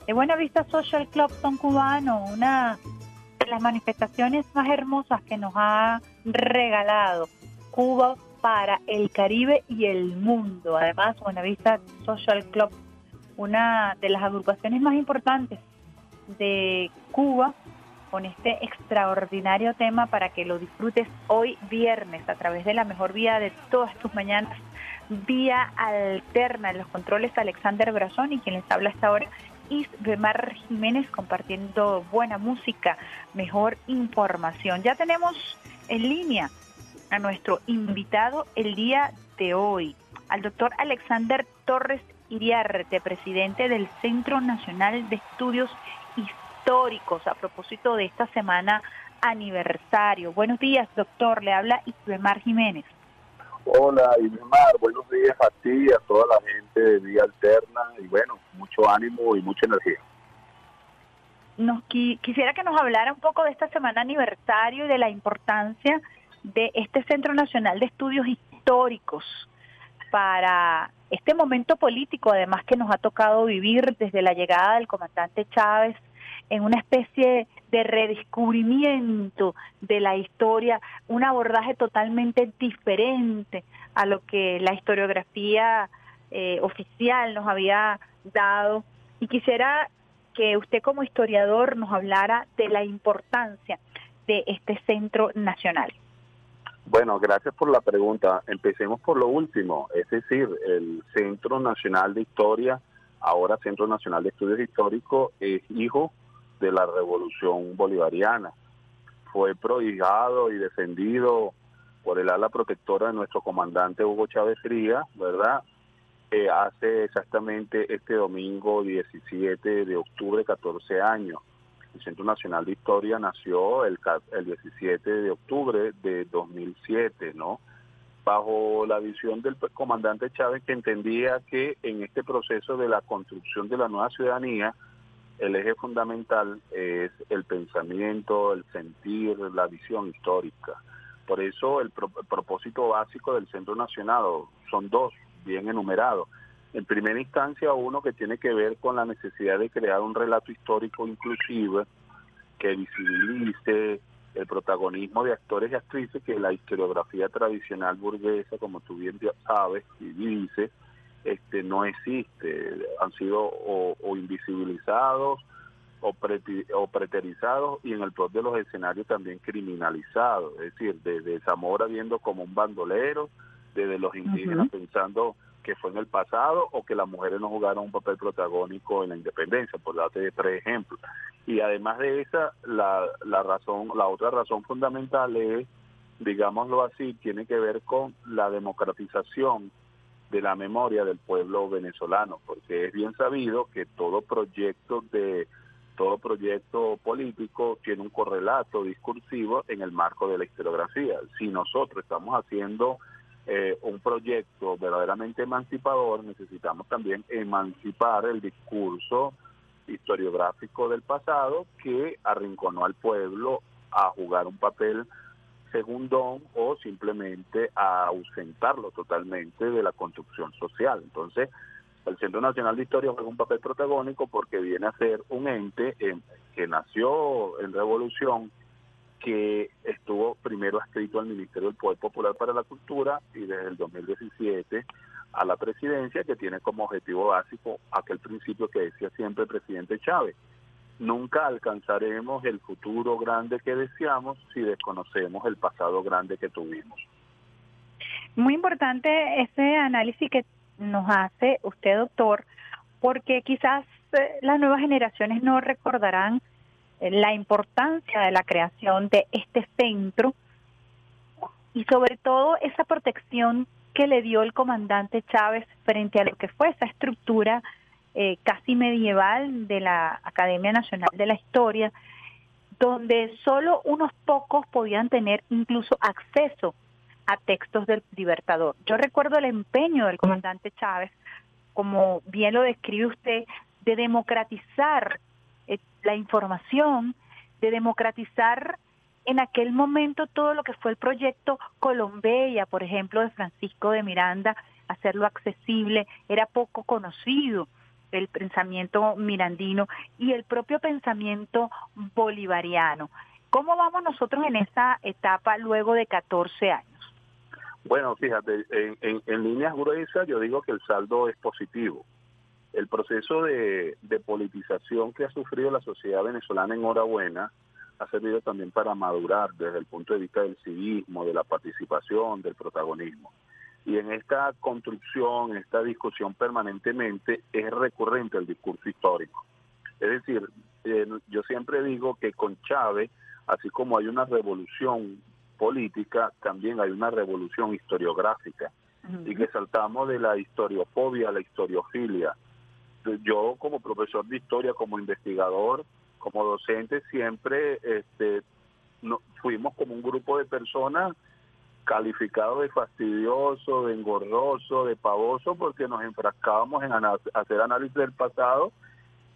De Buena Vista Social Club son cubano, una de las manifestaciones más hermosas que nos ha regalado Cuba para el Caribe y el mundo. Además, Buena Vista Social Club una de las agrupaciones más importantes de Cuba con este extraordinario tema para que lo disfrutes hoy viernes a través de la mejor vía de todas tus mañanas, vía alterna en los controles Alexander Brazón y quien les habla hasta ahora Isbemar Jiménez compartiendo buena música, mejor información. Ya tenemos en línea a nuestro invitado el día de hoy, al doctor Alexander Torres Iriarte, presidente del Centro Nacional de Estudios Históricos, a propósito de esta semana aniversario. Buenos días, doctor. Le habla Isbemar Jiménez. Hola, Ismar, buenos días a ti y a toda la gente de Vía Alterna y bueno, mucho ánimo y mucha energía. Nos quisiera que nos hablara un poco de esta semana aniversario y de la importancia de este Centro Nacional de Estudios Históricos para este momento político, además que nos ha tocado vivir desde la llegada del comandante Chávez en una especie de redescubrimiento de la historia, un abordaje totalmente diferente a lo que la historiografía eh, oficial nos había dado. Y quisiera que usted como historiador nos hablara de la importancia de este centro nacional. Bueno, gracias por la pregunta. Empecemos por lo último, es decir, el Centro Nacional de Historia, ahora Centro Nacional de Estudios Históricos, es hijo de la revolución bolivariana. Fue prohijado y defendido por el ala protectora de nuestro comandante Hugo Chávez Frías, ¿verdad? Hace exactamente este domingo 17 de octubre, 14 años. El Centro Nacional de Historia nació el, el 17 de octubre de 2007, ¿no? Bajo la visión del comandante Chávez que entendía que en este proceso de la construcción de la nueva ciudadanía, el eje fundamental es el pensamiento, el sentir, la visión histórica. Por eso el, propósito básico del Centro Nacional son dos, bien enumerados. En primera instancia, uno que tiene que ver con la necesidad de crear un relato histórico inclusive que visibilice el protagonismo de actores y actrices que la historiografía tradicional burguesa, como tú bien sabes y dices, este, no existe, han sido o, invisibilizados o, preterizados y en el peor de los escenarios también criminalizados, es decir, desde Zamora viendo como un bandolero, desde los indígenas pensando que fue en el pasado o que las mujeres no jugaron un papel protagónico en la independencia, por darte tres ejemplos. Y además de esa, la, la razón, la otra razón fundamental es, digámoslo así, tiene que ver con la democratización de la memoria del pueblo venezolano, porque es bien sabido que todo proyecto de todo proyecto político tiene un correlato discursivo en el marco de la historiografía. Si nosotros estamos haciendo eh, un proyecto verdaderamente emancipador, necesitamos también emancipar el discurso historiográfico del pasado que arrinconó al pueblo a jugar un papel segundón o simplemente a ausentarlo totalmente de la construcción social. Entonces, el Centro Nacional de Historia juega un papel protagónico porque viene a ser un ente que nació en revolución, que estuvo primero adscrito al Ministerio del Poder Popular para la Cultura y desde el 2017 a la presidencia, que tiene como objetivo básico aquel principio que decía siempre el presidente Chávez, nunca alcanzaremos el futuro grande que deseamos si desconocemos el pasado grande que tuvimos. Muy importante ese análisis que nos hace usted, doctor, porque quizás eh, las nuevas generaciones no recordarán eh, la importancia de la creación de este centro y sobre todo esa protección que le dio el comandante Chávez frente a lo que fue esa estructura eh, casi medieval de la Academia Nacional de la Historia, donde solo unos pocos podían tener incluso acceso a textos del Libertador. Yo recuerdo el empeño del comandante Chávez, como bien lo describe usted, de democratizar eh, la información, de democratizar en aquel momento todo lo que fue el proyecto Colombia, por ejemplo, de Francisco de Miranda, hacerlo accesible, era poco conocido el pensamiento mirandino y el propio pensamiento bolivariano. ¿Cómo vamos nosotros en esa etapa luego de 14 años? Bueno, fíjate, en, líneas gruesas yo digo que el saldo es positivo. el proceso de, de politización que ha sufrido la sociedad venezolana en hora buena ha servido también para madurar desde el punto de vista del civismo, de la participación, del protagonismo. Y en esta construcción, esta discusión permanentemente es recurrente el discurso histórico. Es decir, eh, yo siempre digo que con Chávez, así como hay una revolución política, también hay una revolución historiográfica. Y que saltamos de la historiofobia a la historiofilia. Yo como profesor de historia, como investigador, como docente, siempre este, no, fuimos como un grupo de personas calificados de fastidioso, de engorroso, de pavoso, porque nos enfrascábamos en hacer análisis del pasado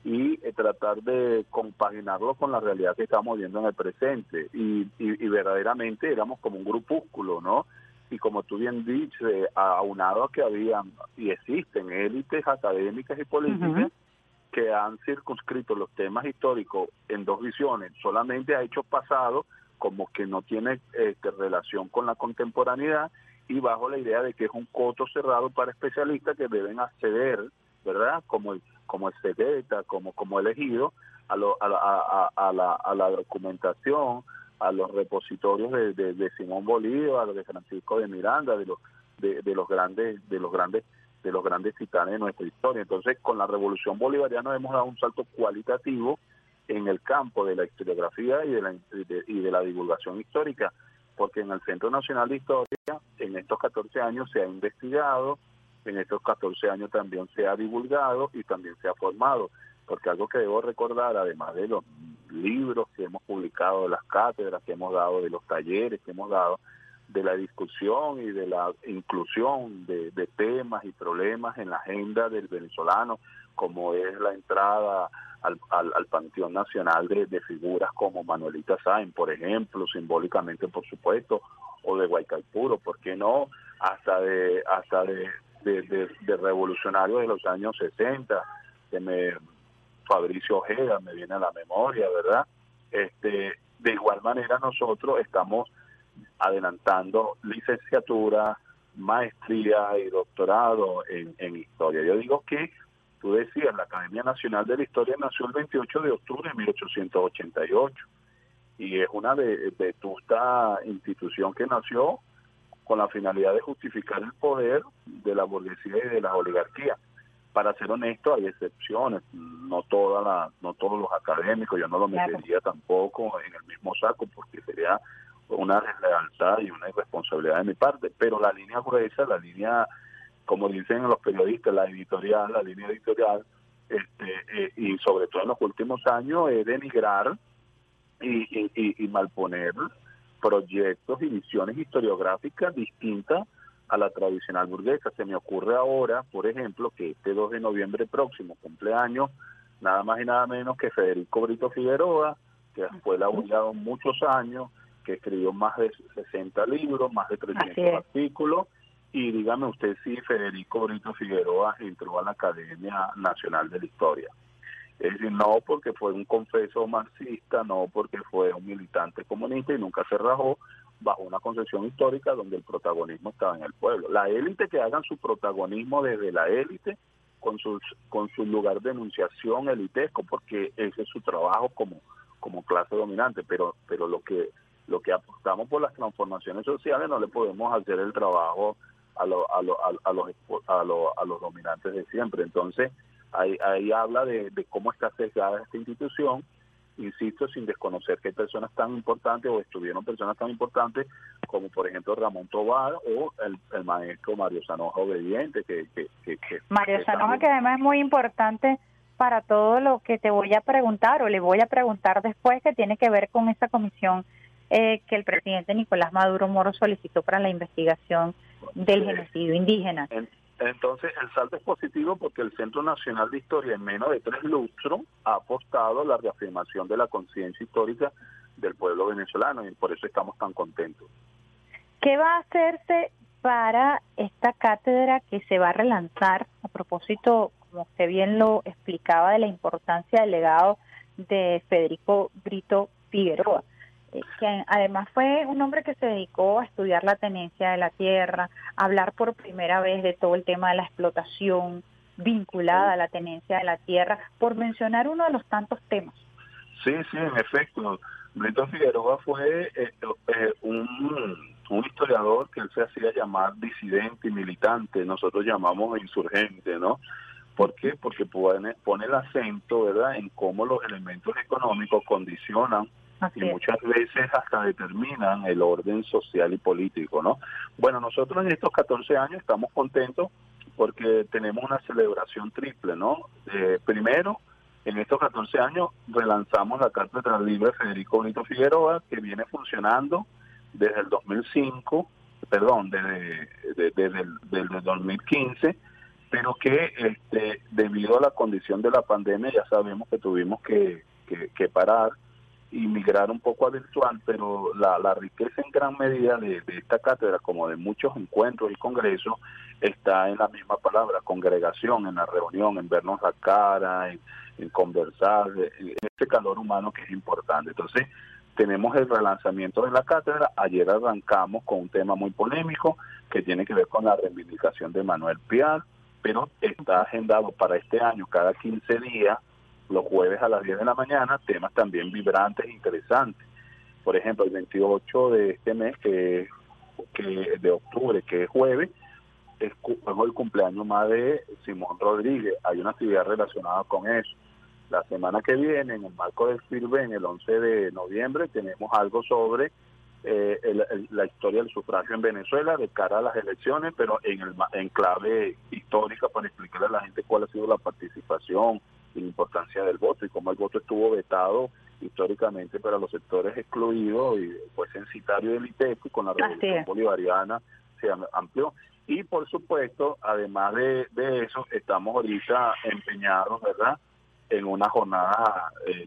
y eh, tratar de compaginarlo con la realidad que estamos viendo en el presente. Y, y, verdaderamente éramos como un grupúsculo, ¿no? Y como tú bien dices, aunado a que había y existen élites académicas y políticas, que han circunscrito los temas históricos en dos visiones, solamente a hechos pasados, como que no tiene este, relación con la contemporaneidad, y bajo la idea de que es un coto cerrado para especialistas que deben acceder, ¿verdad? Como el, como el CEDETA, como, como elegido, a, lo, a, la, a, la, a la documentación, a los repositorios de, de, de Simón Bolívar, de Francisco de Miranda, de los de, de los grandes de los grandes de los grandes titanes de nuestra historia. Entonces, con la revolución bolivariana hemos dado un salto cualitativo en el campo de la historiografía y de la, y de la divulgación histórica, porque en el Centro Nacional de Historia, en estos 14 años se ha investigado, en estos 14 años también se ha divulgado y también se ha formado, porque algo que debo recordar, además de los libros que hemos publicado, de las cátedras que hemos dado, de los talleres que hemos dado, de la discusión y de la inclusión de, temas y problemas en la agenda del venezolano, como es la entrada al, al, Panteón Nacional de, figuras como Manuelita Sáenz, por ejemplo, simbólicamente, por supuesto, o de Guaycaipuro, ¿por qué no? Hasta de hasta de, de, revolucionarios de los años 60, que me Fabricio Ojeda me viene a la memoria, ¿verdad? Este, de igual manera nosotros estamos adelantando licenciatura, maestría y doctorado en historia. Yo digo que, tú decías, la Academia Nacional de la Historia nació el 28 de octubre de 1888 y es una de, vetusta institución que nació con la finalidad de justificar el poder de la burguesía y de la oligarquía. Para ser honesto, hay excepciones, no toda la, no todos los académicos, yo no lo metería tampoco en el mismo saco porque sería una deslealtad y una irresponsabilidad de mi parte, pero la línea gruesa, la línea, como dicen los periodistas, la editorial, la línea editorial, este, eh, y sobre todo en los últimos años, es denigrar y, y, y, malponer proyectos y visiones historiográficas distintas a la tradicional burguesa. Se me ocurre ahora, por ejemplo, que este 2 de noviembre próximo, cumpleaños, nada más y nada menos que Federico Brito Figueroa, que fue laureado muchos años, que escribió más de 60 libros, más de 300 artículos, y dígame usted si Federico Brito Figueroa entró a la Academia Nacional de la Historia. Es decir, no porque fue un confeso marxista, no porque fue un militante comunista y nunca se rajó bajo una concepción histórica donde el protagonismo estaba en el pueblo. La élite que hagan su protagonismo desde la élite con, sus, con su lugar de enunciación elitesco, porque ese es su trabajo como, como clase dominante, pero, pero lo que lo que apostamos por las transformaciones sociales no le podemos hacer el trabajo a, lo, a, lo, a, los, a, a los dominantes de siempre. Entonces, ahí, ahí habla de, cómo está sesgada esta institución, insisto, sin desconocer que hay personas tan importantes o estuvieron personas tan importantes como por ejemplo Ramón Tobar o el, maestro Mario Sanoja Obediente. Que, que, que, Mario Sanoja que además es muy importante para todo lo que te voy a preguntar o le voy a preguntar después que tiene que ver con esa comisión eh, que el presidente Nicolás Maduro Moro solicitó para la investigación del genocidio indígena. Entonces, el salto es positivo porque el Centro Nacional de Historia, en menos de tres lustros, ha apostado a la reafirmación de la conciencia histórica del pueblo venezolano y por eso estamos tan contentos. ¿Qué va a hacerse para esta cátedra que se va a relanzar a propósito, como usted bien lo explicaba, de la importancia del legado de Federico Brito Figueroa? Eh, que además fue un hombre que se dedicó a estudiar la tenencia de la tierra, a hablar por primera vez de todo el tema de la explotación, vinculada a la tenencia de la tierra, por mencionar uno de los tantos temas. Sí, sí, en efecto. Brito Figueroa fue eh, eh, un, historiador que él se hacía llamar disidente y militante, nosotros llamamos insurgente, ¿no? ¿Por qué? Porque pone, pone el acento, ¿verdad?, en cómo los elementos económicos condicionan y muchas veces hasta determinan el orden social y político, ¿no? Bueno, nosotros en estos 14 años estamos contentos porque tenemos una celebración triple, ¿no? Eh, primero, en estos 14 años relanzamos la Cátedra Libre Federico Bonito Figueroa, que viene funcionando desde el 2005, perdón, desde, desde, el 2015, pero que este, debido a la condición de la pandemia ya sabemos que tuvimos que, que, parar y migrar un poco a virtual, pero la, riqueza en gran medida de, esta cátedra, como de muchos encuentros y congresos, está en la misma palabra, congregación, en la reunión, en vernos la cara, en, en conversar, en este calor humano que es importante. Entonces, tenemos el relanzamiento de la cátedra. Ayer arrancamos con un tema muy polémico que tiene que ver con la reivindicación de Manuel Piar, pero está agendado para este año cada 15 días, los jueves a las 10 de la mañana, temas también vibrantes e interesantes. Por ejemplo, el 28 de este mes, que, que de octubre, que es jueves, es, el cumpleaños más de Simón Rodríguez. Hay una actividad relacionada con eso la semana que viene, en el marco del FIRBEN, el 11 de noviembre, tenemos algo sobre eh, la historia del sufragio en Venezuela de cara a las elecciones, pero en, el, en clave histórica para explicarle a la gente cuál ha sido la participación y la importancia del voto y cómo el voto estuvo vetado históricamente para los sectores excluidos y fue censitario del ITEC con la revolución bolivariana se amplió. Y por supuesto, además de, de eso, estamos ahorita empeñados, ¿verdad?, en una jornada eh,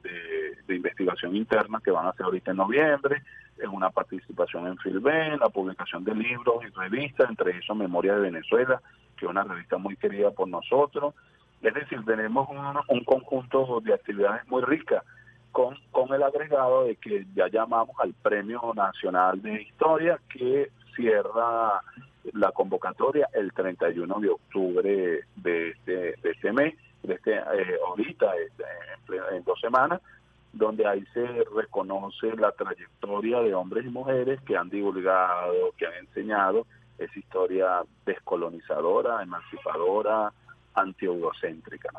de, investigación interna que van a hacer ahorita en noviembre, en una participación en Filben, la publicación de libros y revistas, entre esos Memoria de Venezuela, que es una revista muy querida por nosotros. Es decir, tenemos un, conjunto de actividades muy ricas con, con el agregado de que ya llamamos al Premio Nacional de Historia que cierra la convocatoria el 31 de octubre de este, de este mes este, eh, ahorita, este, en, dos semanas, donde ahí se reconoce la trayectoria de hombres y mujeres que han divulgado, que han enseñado. Esa historia descolonizadora, emancipadora, anti-eurocéntrica.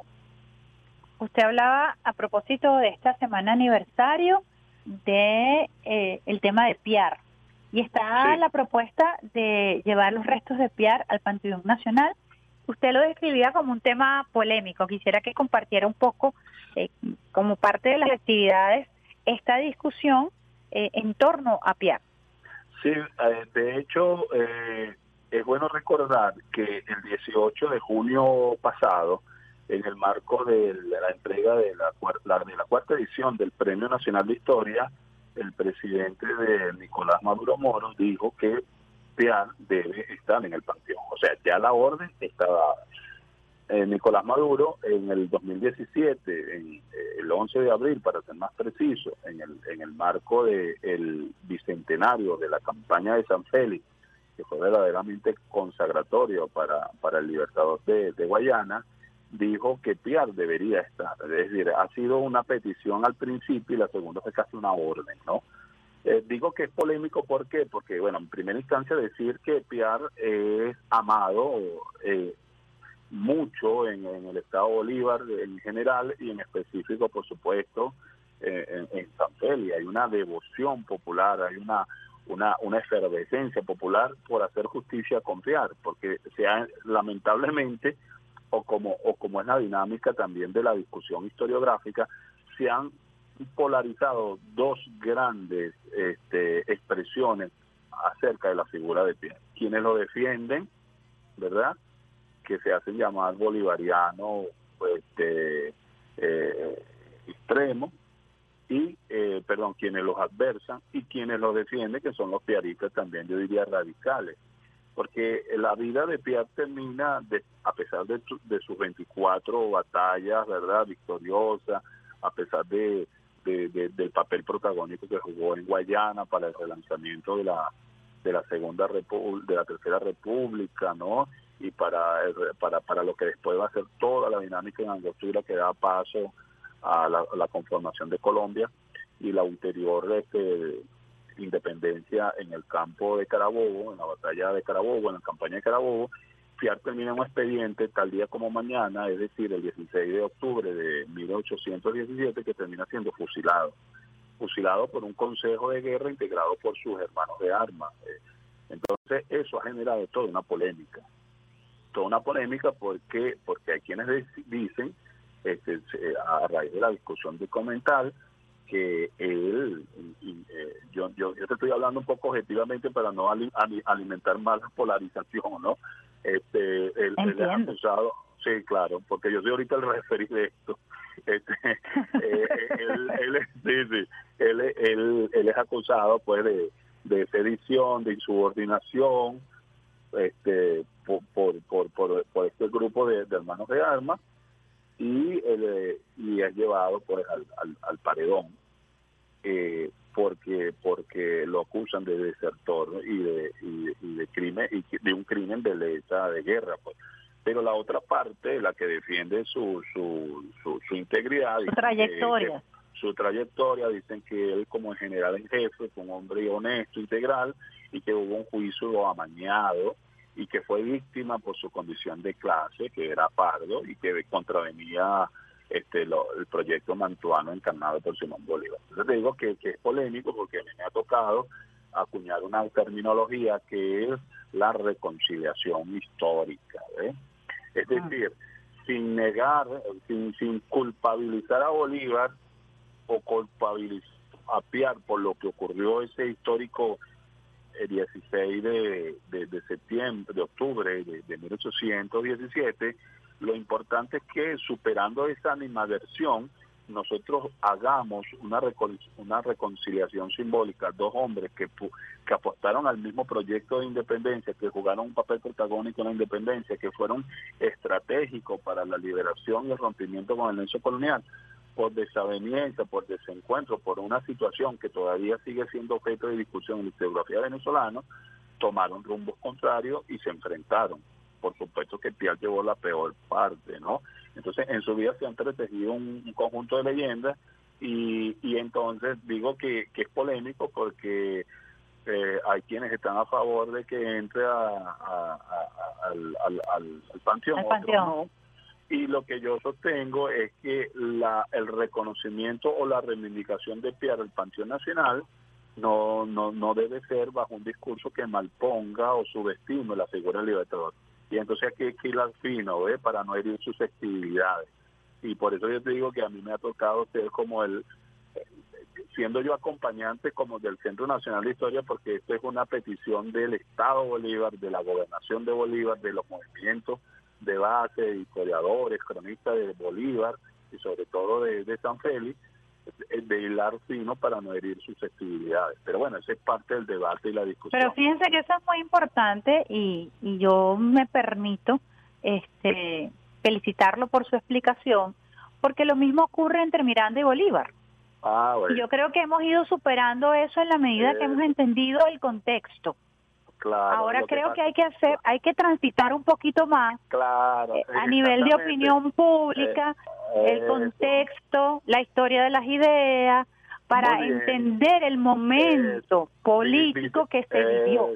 Usted hablaba a propósito de esta semana aniversario de eh, el tema de Piar y está la propuesta de llevar los restos de Piar al Panteón Nacional usted lo describía como un tema polémico. Quisiera que compartiera un poco, eh, como parte de las actividades, esta discusión eh, en torno a PIAC. Sí, eh, de hecho, es bueno recordar que el 18 de junio pasado, en el marco de la entrega de la, de la cuarta edición del Premio Nacional de Historia, el presidente de Nicolás Maduro Moro dijo que PIAR debe estar en el panteón. O sea, ya la orden está dada. Eh, Nicolás Maduro en el 2017, en, eh, el 11 de abril, para ser más preciso, en el, en el marco del el bicentenario de la campaña de San Félix, que fue verdaderamente consagratorio para, para el libertador de, de Guayana, dijo que Piar debería estar. Es decir, ha sido una petición al principio y la segunda fue casi una orden, ¿no? Eh, digo que es polémico ¿por qué? porque, bueno, en primera instancia decir que Piar es amado eh, mucho en, el Estado Bolívar en general y en específico, por supuesto, eh, en, San Félix. Hay una devoción popular, hay una, una, una efervescencia popular por hacer justicia con Piar, porque sea lamentablemente, o como, o como es la dinámica también de la discusión historiográfica, se han polarizado dos grandes este, expresiones acerca de la figura de Piar. Quienes lo defienden, ¿verdad? Que se hacen llamar bolivariano este, eh, extremo, y, eh, perdón, quienes los adversan y quienes los defienden, que son los piaristas también, yo diría radicales. Porque la vida de Piar termina, de, a pesar de, de sus 24 batallas, ¿verdad? Victoriosa, a pesar de del papel protagónico que jugó en Guayana para el relanzamiento de la de la segunda de la tercera república no y para, el- para, para lo que después va a ser toda la dinámica en Angostura que da paso a la, conformación de Colombia y la ulterior este, independencia en el campo de Carabobo, en la batalla de Carabobo, en la campaña de Carabobo, Fiar termina un expediente tal día como mañana, es decir, el 16 de octubre de 1817, que termina siendo fusilado. Fusilado por un consejo de guerra integrado por sus hermanos de armas. Eh, Entonces, eso ha generado toda una polémica. Toda una polémica porque, porque hay quienes dicen, este, a raíz de la discusión de comentar, que él, y- y, eh, yo, yo, yo te estoy hablando un poco objetivamente para no ali- ali- alimentar más la polarización, ¿no? Este, él, él es acusado, sí, claro, porque yo soy ahorita el referí de esto. Este, eh, él, él, es- sí, sí, él, él, él es acusado pues de, de sedición, de insubordinación, este, por, por, por, por, por este grupo de, de hermanos de armas y, él, eh, y es llevado pues al, al, al paredón eh, porque porque lo acusan de desertor y de, y, de- y de crimen y de un crimen de lesa de guerra pues pero la otra parte la que defiende su su, su, su integridad Su que- trayectoria. que su trayectoria dicen que él como general en jefe fue un hombre honesto integral y que hubo un juicio amañado y que fue víctima por su condición de clase, que era pardo y que contravenía este lo- el proyecto mantuano encarnado por Simón Bolívar. Entonces te digo que, que es polémico porque a mí me ha tocado acuñar una terminología que es la reconciliación histórica. ¿eh? Es decir, sin negar, sin, sin culpabilizar a Bolívar o culpabilizar a Piar por lo que ocurrió ese histórico el 16 de, septiembre, de octubre de, de 1817, lo importante es que superando esa animadversión, nosotros hagamos una, recon- una reconciliación simbólica, dos hombres que, que apostaron al mismo proyecto de independencia, que jugaron un papel protagónico en la independencia, que fueron estratégicos para la liberación y el rompimiento con el nexo colonial, por desaveniencia, por desencuentro, por una situación que todavía sigue siendo objeto de discusión en la historiografía venezolana, tomaron rumbos contrarios y se enfrentaron. Por supuesto que Piar llevó la peor parte, ¿no? Entonces, en su vida se han entretejido un, un conjunto de leyendas y, y entonces digo que, que es polémico porque eh, hay quienes están a favor de que entre a, a- a- al, al, al- al panteón, Al otros no. Y lo que yo sostengo es que la, el reconocimiento o la reivindicación de Piar al Panteón Nacional no, no, no debe ser bajo un discurso que malponga o subestime la figura del libertador. Y entonces aquí hay que ir al fino, ¿ve? para no herir susceptibilidades. Y por eso yo te digo que a mí me ha tocado ser como el, siendo yo acompañante como del Centro Nacional de Historia, porque esto es una petición del Estado Bolívar, de la gobernación de Bolívar, de los movimientos de base, de historiadores, cronistas de Bolívar y sobre todo de, de San Félix, de hilar fino para no herir susceptibilidades. Pero bueno, esa es parte del debate y la discusión. Pero fíjense que eso es muy importante y, y yo me permito este felicitarlo por su explicación, porque lo mismo ocurre entre Miranda y Bolívar. Ah, bueno, Y yo creo que hemos ido superando eso en la medida que hemos entendido el contexto. Claro. Ahora creo que hay que hacer, hay que transitar un poquito más Claro. eh, a nivel de opinión pública, el Eso. contexto, la historia de las ideas, para entender el momento político que se vivió.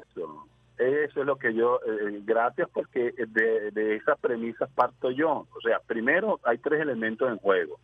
Eso, es lo que yo, eh, gracias porque de, de esas premisas parto yo. O sea, primero hay tres elementos en juego.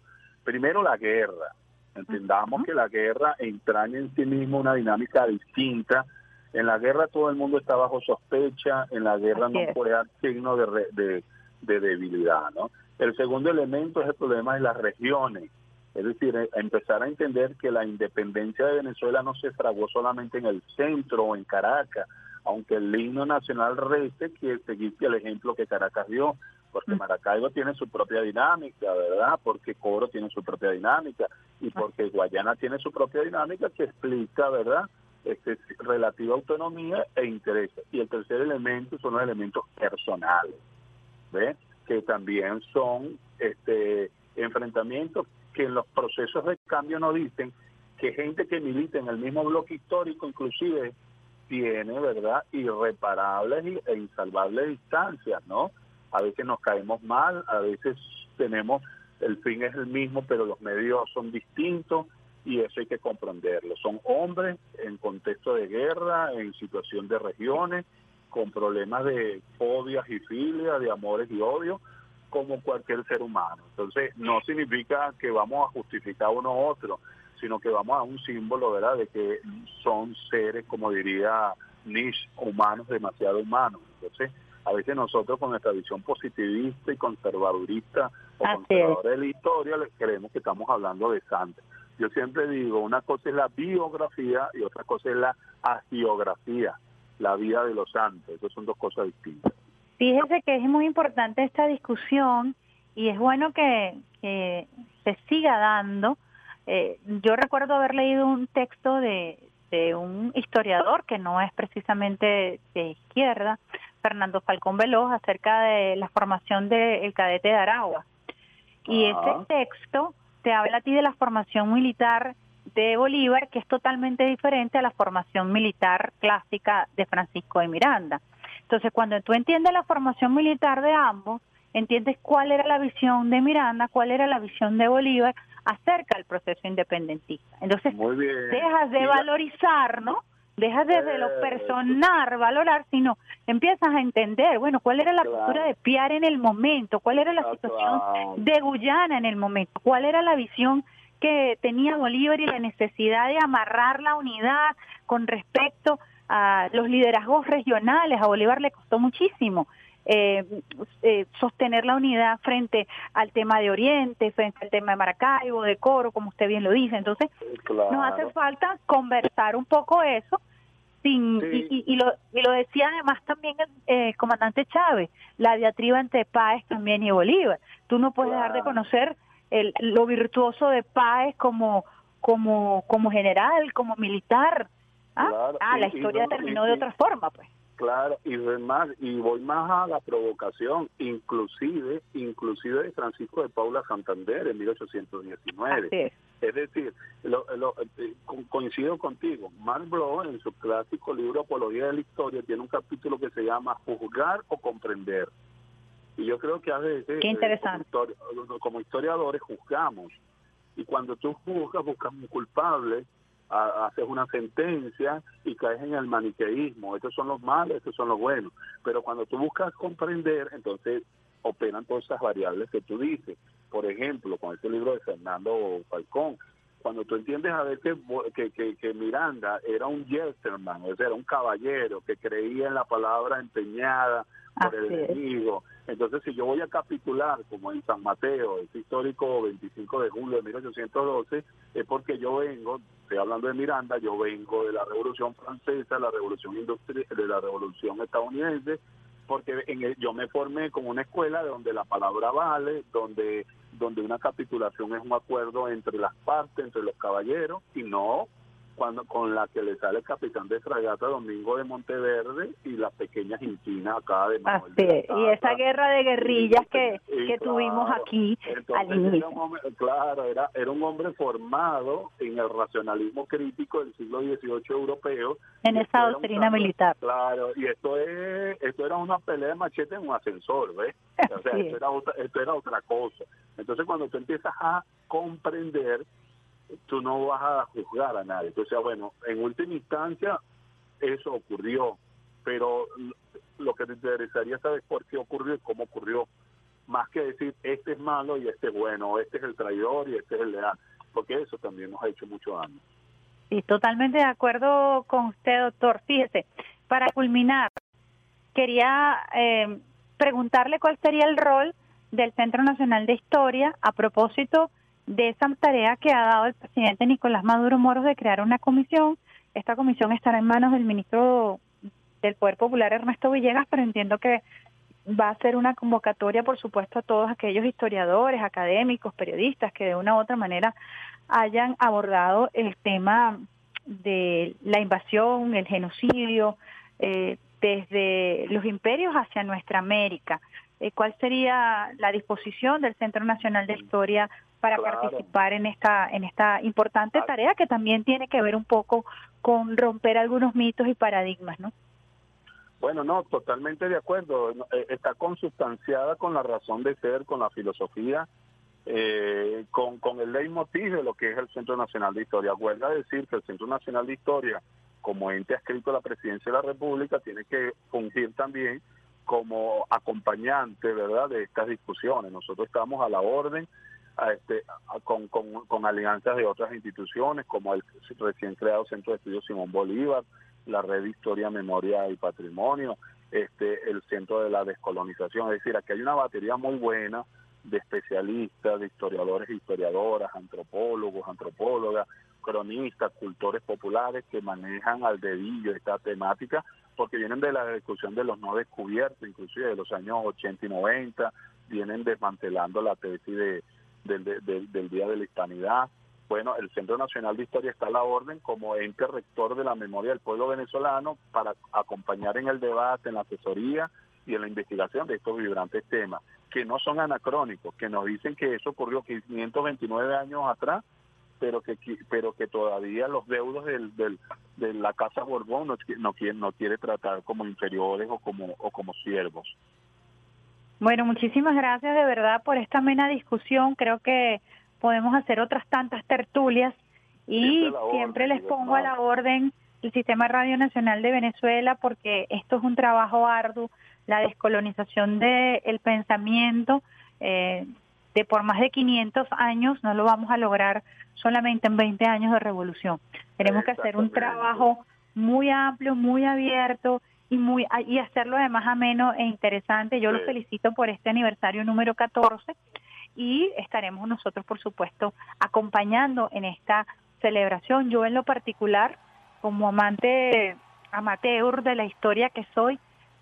Primero la guerra. Entendamos que la guerra entraña en sí misma una dinámica distinta. En la guerra todo el mundo está bajo sospecha, en la guerra Así no es. puede dar signo de, re- de, de debilidad. ¿no? El segundo elemento es el problema de las regiones. Es decir, eh, empezar a entender que la independencia de Venezuela no se fraguó solamente en el centro o en Caracas, aunque el himno nacional reste que seguiste el ejemplo que Caracas dio, porque Maracaibo tiene su propia dinámica, ¿verdad? Porque Coro tiene su propia dinámica y porque Guayana tiene su propia dinámica que explica, ¿verdad? Este, relativa autonomía e intereses. Y el tercer elemento son los elementos personales, ¿ves? Que también son este enfrentamientos que en los procesos de cambio no dicen que gente que milita en el mismo bloque histórico, inclusive tiene, ¿verdad? Irreparables e insalvables distancias, ¿no? A veces nos caemos mal, a veces tenemos, el fin es el mismo, pero los medios son distintos y eso hay que comprenderlo. Son hombres en contexto de guerra, en situación de regiones, con problemas de fobias y filias, de amores y odios, como cualquier ser humano. Entonces, no significa que vamos a justificar uno u otro, sino que vamos a un símbolo, ¿verdad?, de que son seres, como diría Nietzsche, humanos, demasiado humanos. Entonces, a veces nosotros con nuestra visión positivista y conservadurista o conservadora de la historia, les creemos que estamos hablando de santos. Yo siempre digo, una cosa es la biografía y otra cosa es la agiografía, la vida de los santos. Esas son dos cosas distintas. Fíjese que es muy importante esta discusión y es bueno que, que se siga dando. Eh, yo recuerdo haber leído un texto de, de un historiador que no es precisamente de izquierda, Fernando Falcón Veloz, acerca de la formación del cadete de Aragua. Y ese texto te habla a ti de la formación militar de Bolívar, que es totalmente diferente a la formación militar clásica de Francisco de Miranda. Entonces, cuando tú entiendes la formación militar de ambos, entiendes cuál era la visión de Miranda, cuál era la visión de Bolívar acerca del proceso independentista. Entonces, dejas de valorizar, ¿no? Dejas de, de lo Eh, personal, valorar, sino empiezas a entender, bueno, cuál era la postura de Piar en el momento, cuál era la situación de Guyana en el momento, cuál era la visión que tenía Bolívar y la necesidad de amarrar la unidad con respecto a los liderazgos regionales. A Bolívar le costó muchísimo eh, eh, sostener la unidad frente al tema de Oriente, frente al tema de Maracaibo, de Coro, como usted bien lo dice. Entonces, nos hace falta conversar un poco eso. Sin, y, y- y lo, y lo decía además también el eh, comandante Chávez, la diatriba entre Páez también y Bolívar. Tú no puedes dejar de conocer el, lo virtuoso de Páez como, como, como general, como militar. Ah, Claro, ah la historia no- terminó de otra forma, pues. Claro, y voy más, y voy más a la provocación, inclusive, inclusive de Francisco de Paula Santander en 1819. Así es. Es decir, lo- lo- eh, co- coincido contigo, Mark Bloch en su clásico libro Apología de la Historia tiene un capítulo que se llama Juzgar o Comprender. Y yo creo que a veces eh, como, histori- como historiadores juzgamos. Y cuando tú juzgas, buscas un culpable, haces una sentencia y caes en el maniqueísmo. Estos son los malos, estos son los buenos. Pero cuando tú buscas comprender, entonces operan todas esas variables que tú dices. Por ejemplo, con este libro de Fernando Falcón, cuando tú entiendes a ver que, que, que, que Miranda era un gentleman, o sea, era un caballero que creía en la palabra empeñada por el Así enemigo. Entonces, si yo voy a capitular, como en San Mateo, ese histórico 25 de julio de 1812, es porque yo vengo, estoy hablando de Miranda, yo vengo de la Revolución Francesa, la Revolución Industrial, de la Revolución Estadounidense, porque en el- yo me formé con una escuela donde la palabra vale, donde donde una capitulación es un acuerdo entre las partes, entre los caballeros, y no cuando con la que le sale el capitán de fragata Domingo de Monteverde y las pequeñas inquinas acá de Manuel Así de. Y esa guerra de guerrillas que, Y que tuvimos claro, aquí entonces al era inicio. un hombre- claro, era, era un hombre formado en el racionalismo crítico del siglo XVIII europeo. En y esa era un doctrina cambio- militar. Claro, y esto es esto era una pelea de machete en un ascensor, ¿ves? O sea, esto era, otra, esto era otra cosa. Entonces, cuando tú empiezas a comprender, tú no vas a juzgar a nadie. Entonces, bueno, en última instancia, eso ocurrió, pero lo que te interesaría saber por qué ocurrió y cómo ocurrió, más que decir este es malo y este es bueno, este es el traidor y este es el leal, porque eso también nos ha hecho mucho daño. Sí, totalmente de acuerdo con usted, doctor. Fíjese, para culminar, quería eh, preguntarle cuál sería el rol del Centro Nacional de Historia a propósito de esa tarea que ha dado el presidente Nicolás Maduro Moros de crear una comisión. Esta comisión estará en manos del ministro del Poder Popular, Ernesto Villegas, pero entiendo que va a ser una convocatoria, por supuesto, a todos aquellos historiadores, académicos, periodistas que de una u otra manera hayan abordado el tema de la invasión, el genocidio, eh, desde los imperios hacia nuestra América. Eh, cuál sería la disposición del Centro Nacional de Historia para participar en esta en esta importante tarea que también tiene que ver un poco con romper algunos mitos y paradigmas, ¿no? Bueno, no, totalmente de acuerdo. Eh, Está consustanciada con la razón de ser, con la filosofía, eh, con, con el leitmotiv de lo que es el Centro Nacional de Historia. Huelga decir que el Centro Nacional de Historia, como ente adscrito a la Presidencia de la República, tiene que fungir también como acompañante, ¿verdad?, de estas discusiones. Nosotros estamos a la orden a este, con, con, con alianzas de otras instituciones, como el recién creado Centro de Estudios Simón Bolívar, la Red de Historia, Memoria y Patrimonio, este, el Centro de la Descolonización. Es decir, aquí hay una batería muy buena de especialistas, de historiadores e historiadoras, antropólogos, antropólogas, cronistas, cultores populares que manejan al dedillo esta temática, porque vienen de la discusión de los no descubiertos, inclusive de los años 80 y 90, vienen desmantelando la tesis de, del, de- del- del Día de la Hispanidad. Bueno, el Centro Nacional de Historia está a la orden como ente rector de la memoria del pueblo venezolano para acompañar en el debate, en la asesoría y en la investigación de estos vibrantes temas, que no son anacrónicos, que nos dicen que eso ocurrió 529 años atrás, pero que pero que todavía los deudos del, del- de la Casa Borbón no, no, quiere, no quiere tratar como inferiores o como, o como siervos. Bueno, muchísimas gracias de verdad por esta amena discusión. Creo que podemos hacer otras tantas tertulias y Siempre les pongo a la orden el Sistema Radio Nacional de Venezuela porque esto es un trabajo arduo, la descolonización del pensamiento eh, de por más de 500 años no lo vamos a lograr solamente en 20 años de revolución. Tenemos que hacer un trabajo muy amplio, muy abierto y muy y hacerlo además ameno e interesante. Yo los felicito por este aniversario número 14 y estaremos nosotros, por supuesto, acompañando en esta celebración. Yo en lo particular, como amante amateur de la historia que soy,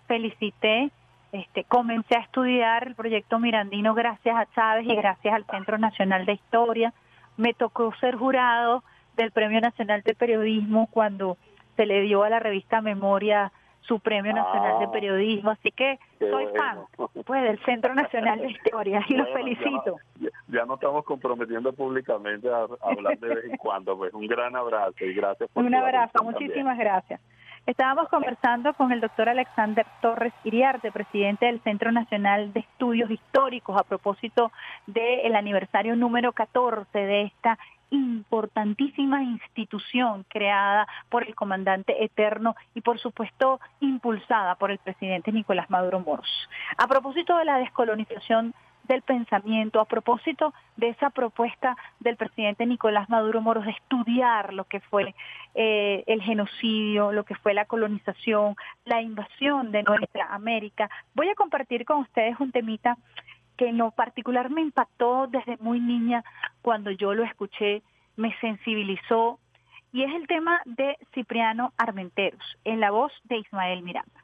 felicité, este, comencé a estudiar el proyecto Mirandino gracias a Chávez y gracias al Centro Nacional de Historia. Me tocó ser jurado del Premio Nacional de Periodismo cuando se le dio a la revista Memoria su Premio Nacional de Ah. Periodismo, así que soy bueno. fan pues del Centro Nacional de Historia y los Bueno, ya felicito. Ya, ya no estamos comprometiendo públicamente a, a hablar de vez en cuando. Pues un gran abrazo y gracias por Un abrazo, también. muchísimas gracias. Estábamos conversando con el doctor Alexander Torres Iriarte, presidente del Centro Nacional de Estudios Históricos, a propósito del aniversario número 14 de esta importantísima institución creada por el comandante eterno y por supuesto impulsada por el presidente Nicolás Maduro Moros. A propósito de la descolonización del pensamiento, a propósito de esa propuesta del presidente Nicolás Maduro Moros de estudiar lo que fue eh, el genocidio, lo que fue la colonización, la invasión de nuestra América. Voy a compartir con ustedes un temita que en lo particular me impactó desde muy niña cuando yo lo escuché, me sensibilizó, y es el tema de Cipriano Armenteros, en la voz de Ismael Miranda.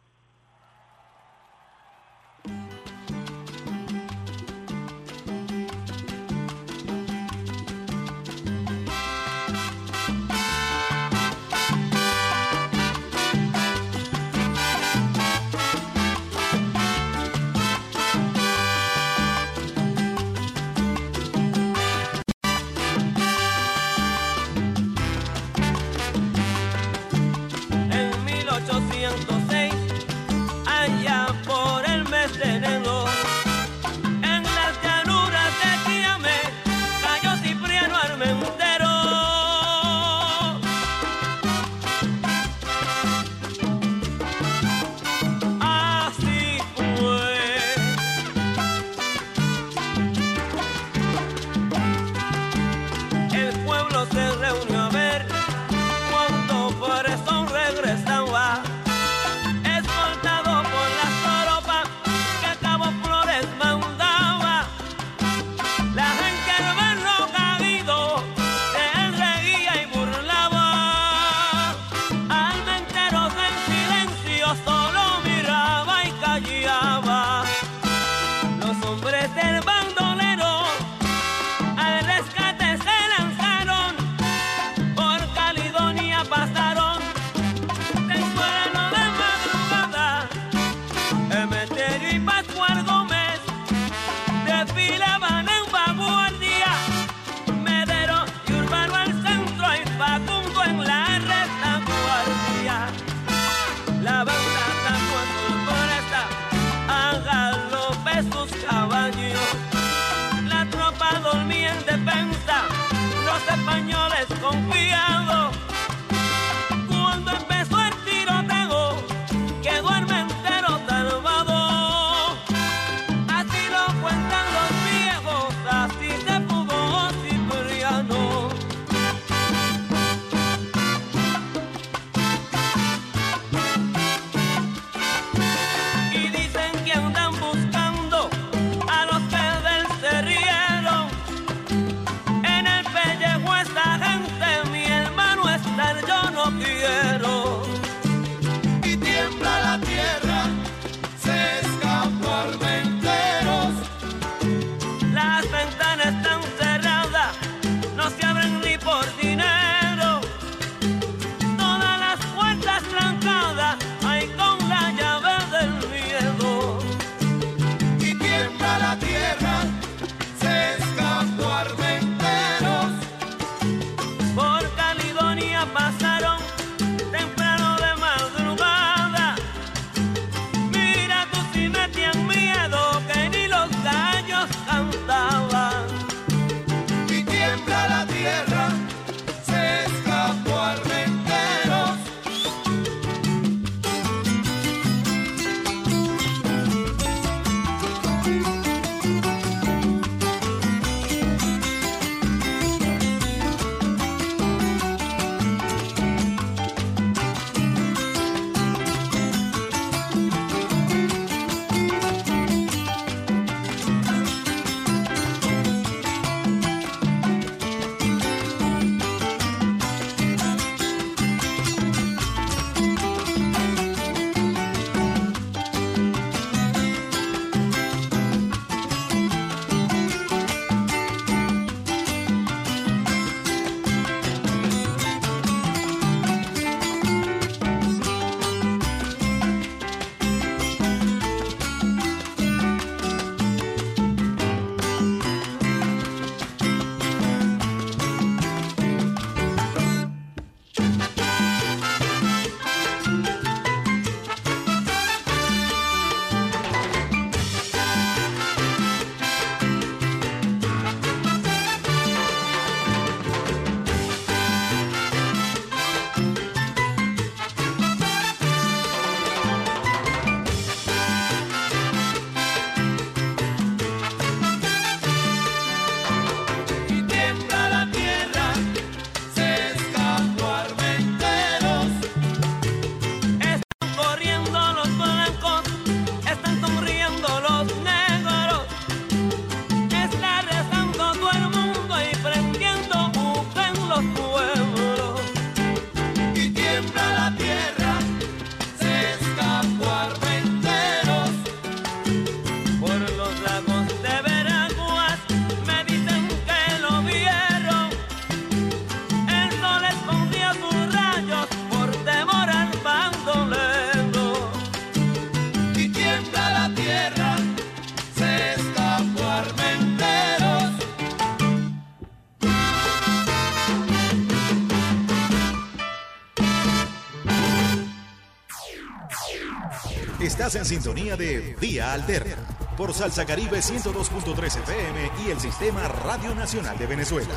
Sintonía de Vía Alterna por Salsa Caribe 102.3 FM y el Sistema Radio Nacional de Venezuela.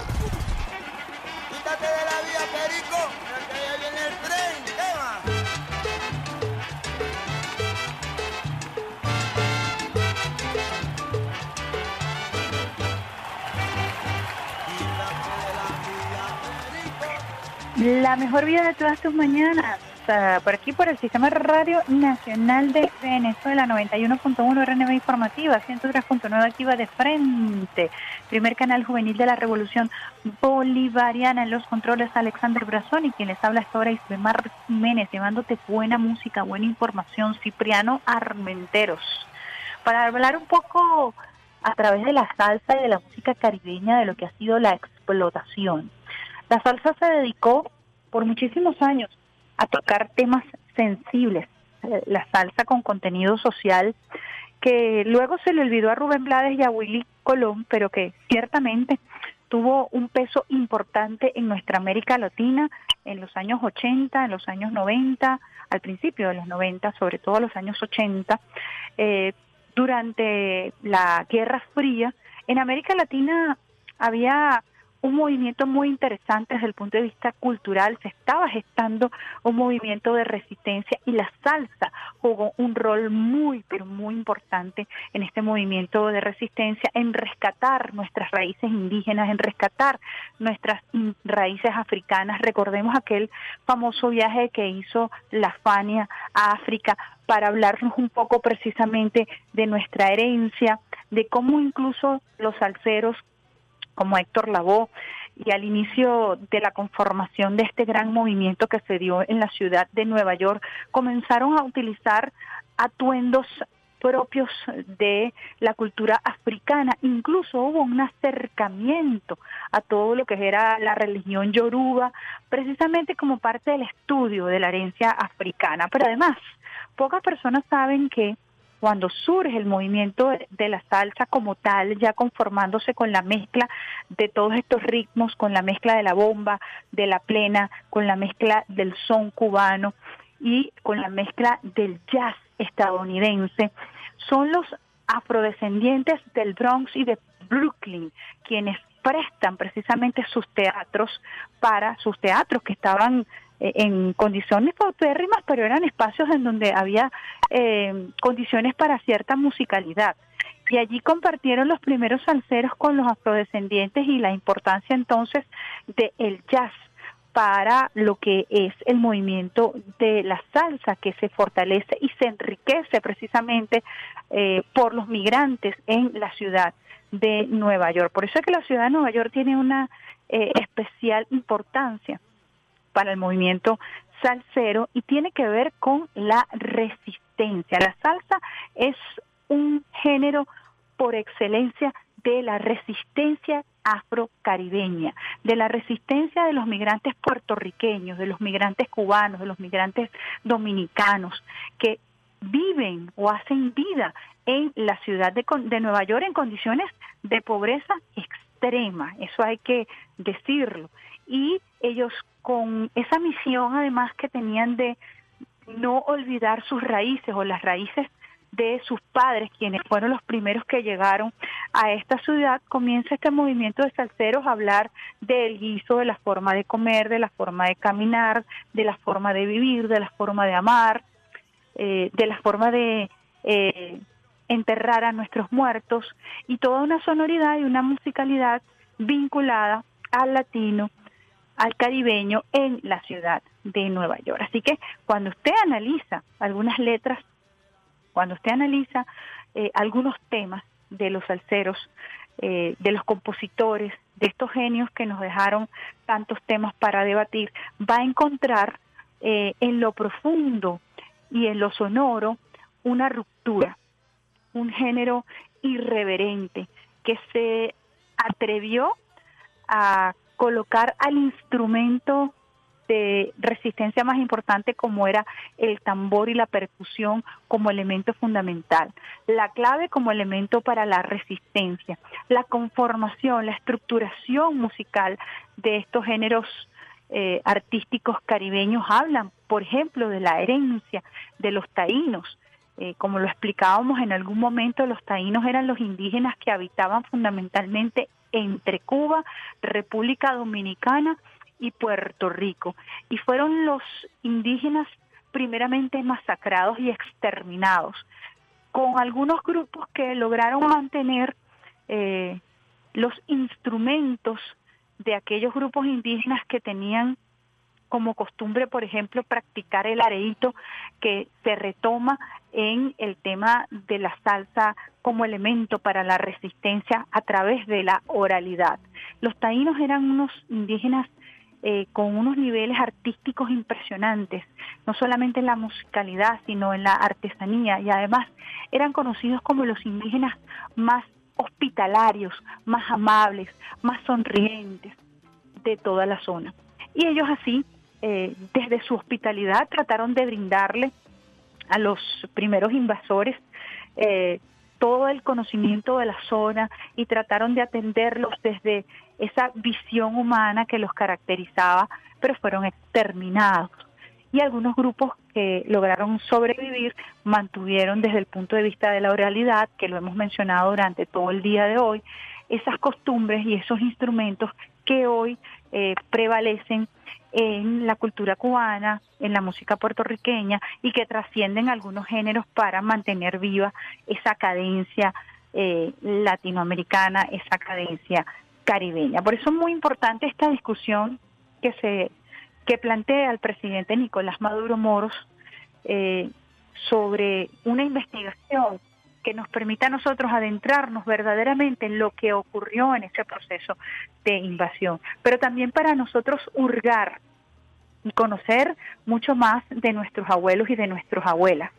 Quítate de la vía, Perico, que ya viene el tren. ¿Qué va? La mejor vida de todas tus mañanas. Por aquí, por el Sistema Radio Nacional de Venezuela, 91.1 RNB Informativa, 103.9 Activa de Frente, primer canal juvenil de la Revolución Bolivariana. En los controles, Alexander Brazón y quien les habla esta hora, Isbemar Jiménez, llevándote buena música, buena información, Cipriano Armenteros. Para hablar un poco a través de la salsa y de la música caribeña de lo que ha sido la explotación. La salsa se dedicó por muchísimos años a tocar temas sensibles, eh, la salsa con contenido social que luego se le olvidó a Rubén Blades y a Willy Colón, pero que ciertamente tuvo un peso importante en nuestra América Latina en los años 80, en los años 90, al principio de los 90, sobre todo los años 80, eh, durante la Guerra Fría. En América Latina había un movimiento muy interesante desde el punto de vista cultural, se estaba gestando un movimiento de resistencia y la salsa jugó un rol muy, pero muy importante en este movimiento de resistencia, en rescatar nuestras raíces indígenas, en rescatar nuestras raíces africanas. Recordemos aquel famoso viaje que hizo la Fania a África para hablarnos un poco precisamente de nuestra herencia, de cómo incluso los salseros como Héctor Lavoe, y al inicio de la conformación de este gran movimiento que se dio en la ciudad de Nueva York, comenzaron a utilizar atuendos propios de la cultura africana. Incluso hubo un acercamiento a todo lo que era la religión yoruba, precisamente como parte del estudio de la herencia africana. Pero además, pocas personas saben que cuando surge el movimiento de la salsa como tal, ya conformándose con la mezcla de todos estos ritmos, con la mezcla de la bomba, de la plena, con la mezcla del son cubano y con la mezcla del jazz estadounidense, son los afrodescendientes del Bronx y de Brooklyn quienes prestan precisamente sus teatros para sus teatros que estaban en condiciones paupérrimas, pero eran espacios en donde había eh, condiciones para cierta musicalidad. Y allí compartieron los primeros salseros con los afrodescendientes y la importancia entonces del el jazz para lo que es el movimiento de la salsa que se fortalece y se enriquece precisamente eh, por los migrantes en la ciudad de Nueva York. Por eso es que la ciudad de Nueva York tiene una eh, especial importancia para el movimiento salsero y tiene que ver con la resistencia. La salsa es un género por excelencia de la resistencia afrocaribeña, de la resistencia de los migrantes puertorriqueños, de los migrantes cubanos, de los migrantes dominicanos, que viven o hacen vida en la ciudad de, de Nueva York en condiciones de pobreza extrema, eso hay que decirlo. Y ellos con esa misión además que tenían de no olvidar sus raíces o las raíces de sus padres, quienes fueron los primeros que llegaron a esta ciudad, comienza este movimiento de salseros a hablar del guiso, de la forma de comer, de la forma de caminar, de la forma de vivir, de la forma de amar, eh, de la forma de eh, enterrar a nuestros muertos y toda una sonoridad y una musicalidad vinculada al latino, al caribeño en la ciudad de Nueva York. Así que cuando usted analiza algunas letras cuando usted analiza eh, algunos temas de los salseros, eh, de los compositores, de estos genios que nos dejaron tantos temas para debatir, va a encontrar eh, en lo profundo y en lo sonoro una ruptura, un género irreverente que se atrevió a colocar al instrumento de resistencia más importante como era el tambor y la percusión como elemento fundamental, la clave como elemento para la resistencia, la conformación, la estructuración musical de estos géneros eh, artísticos caribeños hablan, por ejemplo, de la herencia de los taínos. Eh, como lo explicábamos en algún momento, los taínos eran los indígenas que habitaban fundamentalmente entre Cuba, República Dominicana y Puerto Rico. Y fueron los indígenas primeramente masacrados y exterminados, con algunos grupos que lograron mantener eh, los instrumentos de aquellos grupos indígenas que tenían como costumbre, por ejemplo, practicar el areíto que se retoma en el tema de la salsa como elemento para la resistencia a través de la oralidad. Los taínos eran unos indígenas eh, con unos niveles artísticos impresionantes, no solamente en la musicalidad, sino en la artesanía, y además eran conocidos como los indígenas más hospitalarios, más amables, más sonrientes de toda la zona. Y ellos así, eh, desde su hospitalidad, trataron de brindarle a los primeros invasores eh, todo el conocimiento de la zona y trataron de atenderlos desde esa visión humana que los caracterizaba, pero fueron exterminados. Y algunos grupos que lograron sobrevivir mantuvieron desde el punto de vista de la oralidad, que lo hemos mencionado durante todo el día de hoy, esas costumbres y esos instrumentos que hoy eh, prevalecen en la cultura cubana, en la música puertorriqueña y que trascienden algunos géneros para mantener viva esa cadencia eh, latinoamericana, esa cadencia caribeña. Por eso es muy importante esta discusión que se que plantea el presidente Nicolás Maduro Moros eh, sobre una investigación que nos permita a nosotros adentrarnos verdaderamente en lo que ocurrió en ese proceso de invasión, pero también para nosotros hurgar y conocer mucho más de nuestros abuelos y de nuestras abuelas,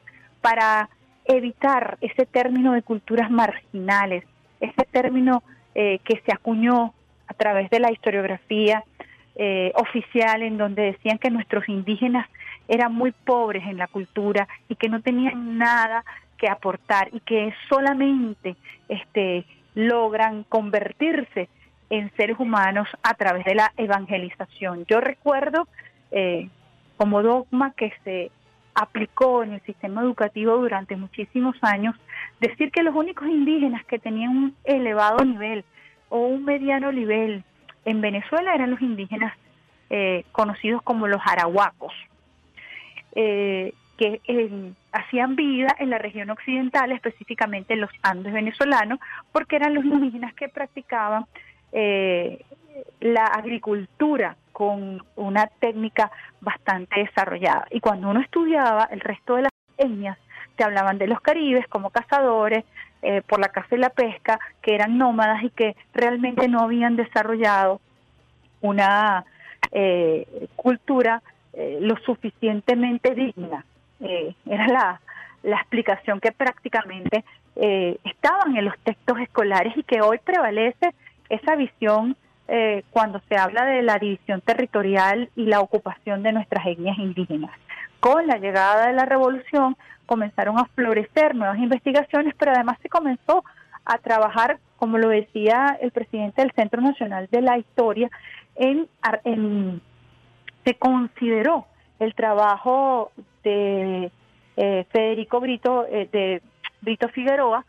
para evitar ese término de culturas marginales, ese término eh, que se acuñó a través de la historiografía eh, oficial en donde decían que nuestros indígenas eran muy pobres en la cultura y que no tenían nada que aportar y que solamente este, logran convertirse en seres humanos a través de la evangelización. Yo recuerdo eh, como dogma que se aplicó en el sistema educativo durante muchísimos años, decir que los únicos indígenas que tenían un elevado nivel o un mediano nivel en Venezuela eran los indígenas eh, conocidos como los arahuacos, eh, que eh, hacían vida en la región occidental, específicamente en los Andes venezolanos, porque eran los indígenas que practicaban la agricultura con una técnica bastante desarrollada. Y cuando uno estudiaba el resto de las etnias, te hablaban de los caribes como cazadores, eh, por la caza y la pesca, que eran nómadas y que realmente no habían desarrollado una eh, cultura eh, lo suficientemente digna. Era la, la explicación que prácticamente estaban en los textos escolares y que hoy prevalece esa visión eh, cuando se habla de la división territorial y la ocupación de nuestras etnias indígenas. Con la llegada de la revolución comenzaron a florecer nuevas investigaciones, pero además se comenzó a trabajar, como lo decía el presidente del Centro Nacional de la Historia, en, se consideró el trabajo de eh, Federico Brito, eh, de Brito Figueroa,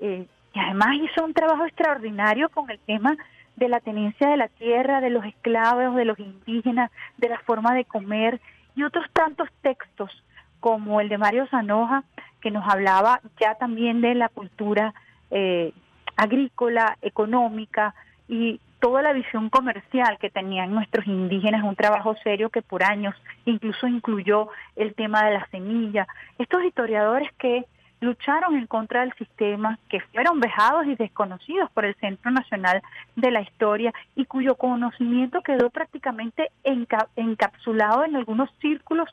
eh, que además hizo un trabajo extraordinario con el tema de la tenencia de la tierra, de los esclavos, de los indígenas, de la forma de comer y otros tantos textos como el de Mario Zanoja, que nos hablaba ya también de la cultura eh, agrícola, económica y toda la visión comercial que tenían nuestros indígenas, un trabajo serio que por años incluso incluyó el tema de la semilla. Estos historiadores que lucharon en contra del sistema, que fueron vejados y desconocidos por el Centro Nacional de la Historia y cuyo conocimiento quedó prácticamente encapsulado en algunos círculos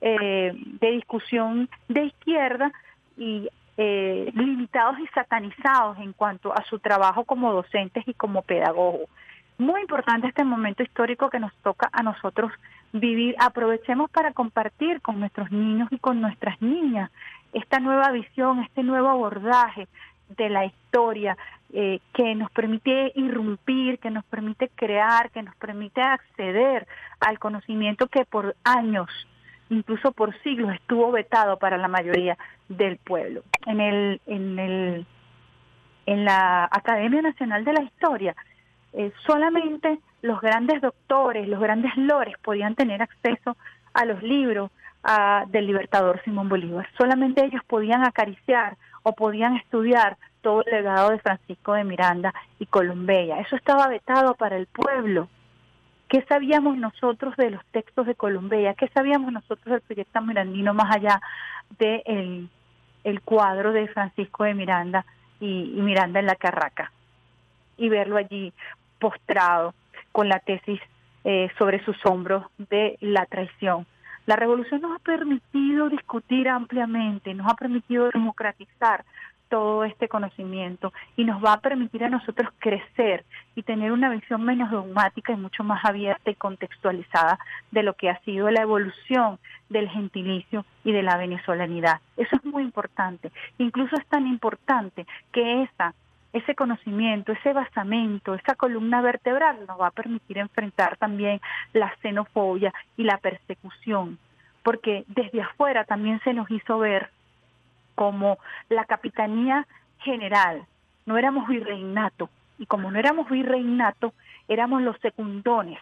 eh, de discusión de izquierda y eh, limitados y satanizados en cuanto a su trabajo como docentes y como pedagogos. Muy importante este momento histórico que nos toca a nosotros vivir. Aprovechemos para compartir con nuestros niños y con nuestras niñas esta nueva visión, este nuevo abordaje de la historia eh, que nos permite irrumpir, que nos permite crear, que nos permite acceder al conocimiento que por años, incluso por siglos, estuvo vetado para la mayoría del pueblo. En el, en el, en la Academia Nacional de la Historia, eh, solamente los grandes doctores, los grandes lores podían tener acceso a los libros, del libertador Simón Bolívar. Solamente ellos podían acariciar o podían estudiar todo el legado de Francisco de Miranda y Colombella. Eso estaba vetado para el pueblo. ¿Qué sabíamos nosotros de los textos de Colombella? ¿Qué sabíamos nosotros del proyecto mirandino más allá del el cuadro de Francisco de Miranda y, y Miranda en la Carraca? Y verlo allí postrado con la tesis eh, sobre sus hombros de la traición la revolución nos ha permitido discutir ampliamente, nos ha permitido democratizar todo este conocimiento y nos va a permitir a nosotros crecer y tener una visión menos dogmática y mucho más abierta y contextualizada de lo que ha sido la evolución del gentilicio y de la venezolanidad. Eso es muy importante. Incluso es tan importante que esa ese conocimiento, ese basamento, esa columna vertebral nos va a permitir enfrentar también la xenofobia y la persecución, porque desde afuera también se nos hizo ver como la capitanía general, no éramos virreinato, y como no éramos virreinato, éramos los secundones,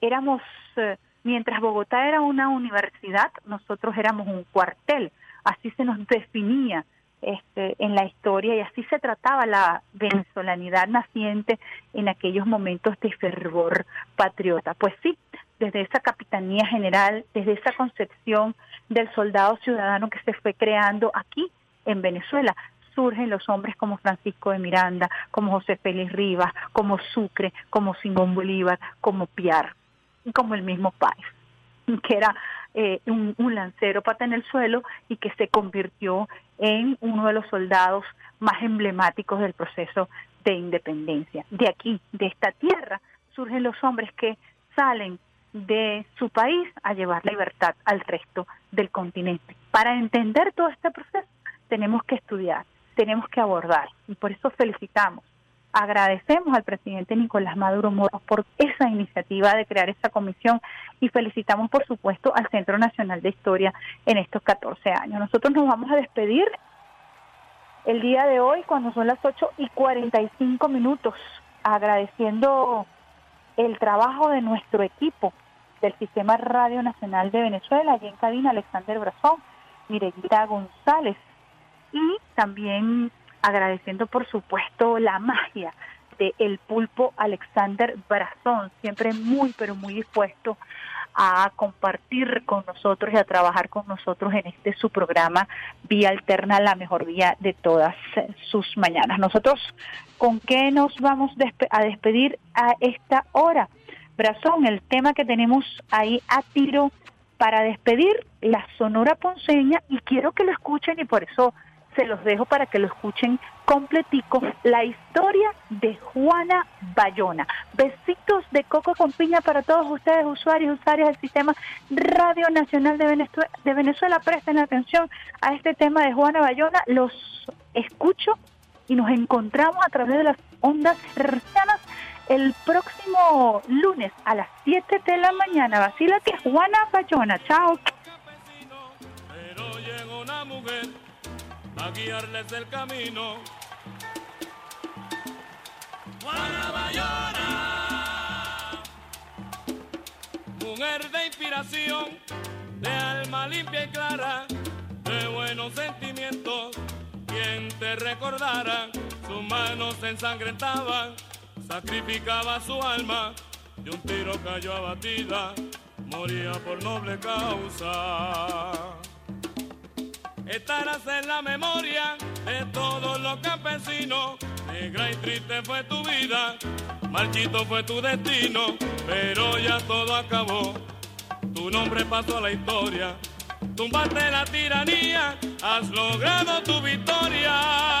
éramos, eh, mientras Bogotá era una universidad, nosotros éramos un cuartel, así se nos definía este, en la historia y así se trataba la venezolanidad naciente en aquellos momentos de fervor patriota. Pues sí, desde esa capitanía general, desde esa concepción del soldado ciudadano que se fue creando aquí en Venezuela, surgen los hombres como Francisco de Miranda, como José Félix Rivas, como Sucre, como Simón Bolívar, como Piar, como el mismo Páez, que era eh, un lancero pata en el suelo y que se convirtió en uno de los soldados más emblemáticos del proceso de independencia. De aquí, de esta tierra, surgen los hombres que salen de su país a llevar libertad al resto del continente. Para entender todo este proceso tenemos que estudiar, tenemos que abordar y por eso felicitamos, agradecemos al presidente Nicolás Maduro Moros por esa iniciativa de crear esta comisión y felicitamos por supuesto al Centro Nacional de Historia en estos 14 años. Nosotros nos vamos a despedir el día de hoy cuando son las 8 y 45 minutos, agradeciendo el trabajo de nuestro equipo del Sistema Radio Nacional de Venezuela, allí en cabina Alexander Brazón, Mireguita González, y también agradeciendo por supuesto la magia el pulpo Alexander Brazón, siempre muy pero muy dispuesto a compartir con nosotros y a trabajar con nosotros en este su programa Vía Alterna, la mejor vía de todas sus mañanas. Nosotros, ¿con qué nos vamos a despedir a esta hora? Brazón, el tema que tenemos ahí a tiro para despedir la Sonora Ponceña y quiero que lo escuchen y por eso se los dejo para que lo escuchen completico, la historia de Juana Bayona. Besitos de coco con piña para todos ustedes, usuarios y usuarias del sistema Radio Nacional de Venezuela. De Venezuela. Presten atención a este tema de Juana Bayona. Los escucho y nos encontramos a través de las ondas hercianas el próximo lunes a las 7 de la mañana. Vacílate, Juana Bayona. Chao. A guiarles el camino. Juana Bayona, mujer de inspiración, de alma limpia y clara, de buenos sentimientos. Quien te recordara, sus manos ensangrentaban, sacrificaba su alma, de un tiro cayó abatida, moría por noble causa estarás en la memoria de todos los campesinos. Negra y triste fue tu vida, marchito fue tu destino, pero ya todo acabó. Tu nombre pasó a la historia, tumbaste la tiranía, has logrado tu victoria.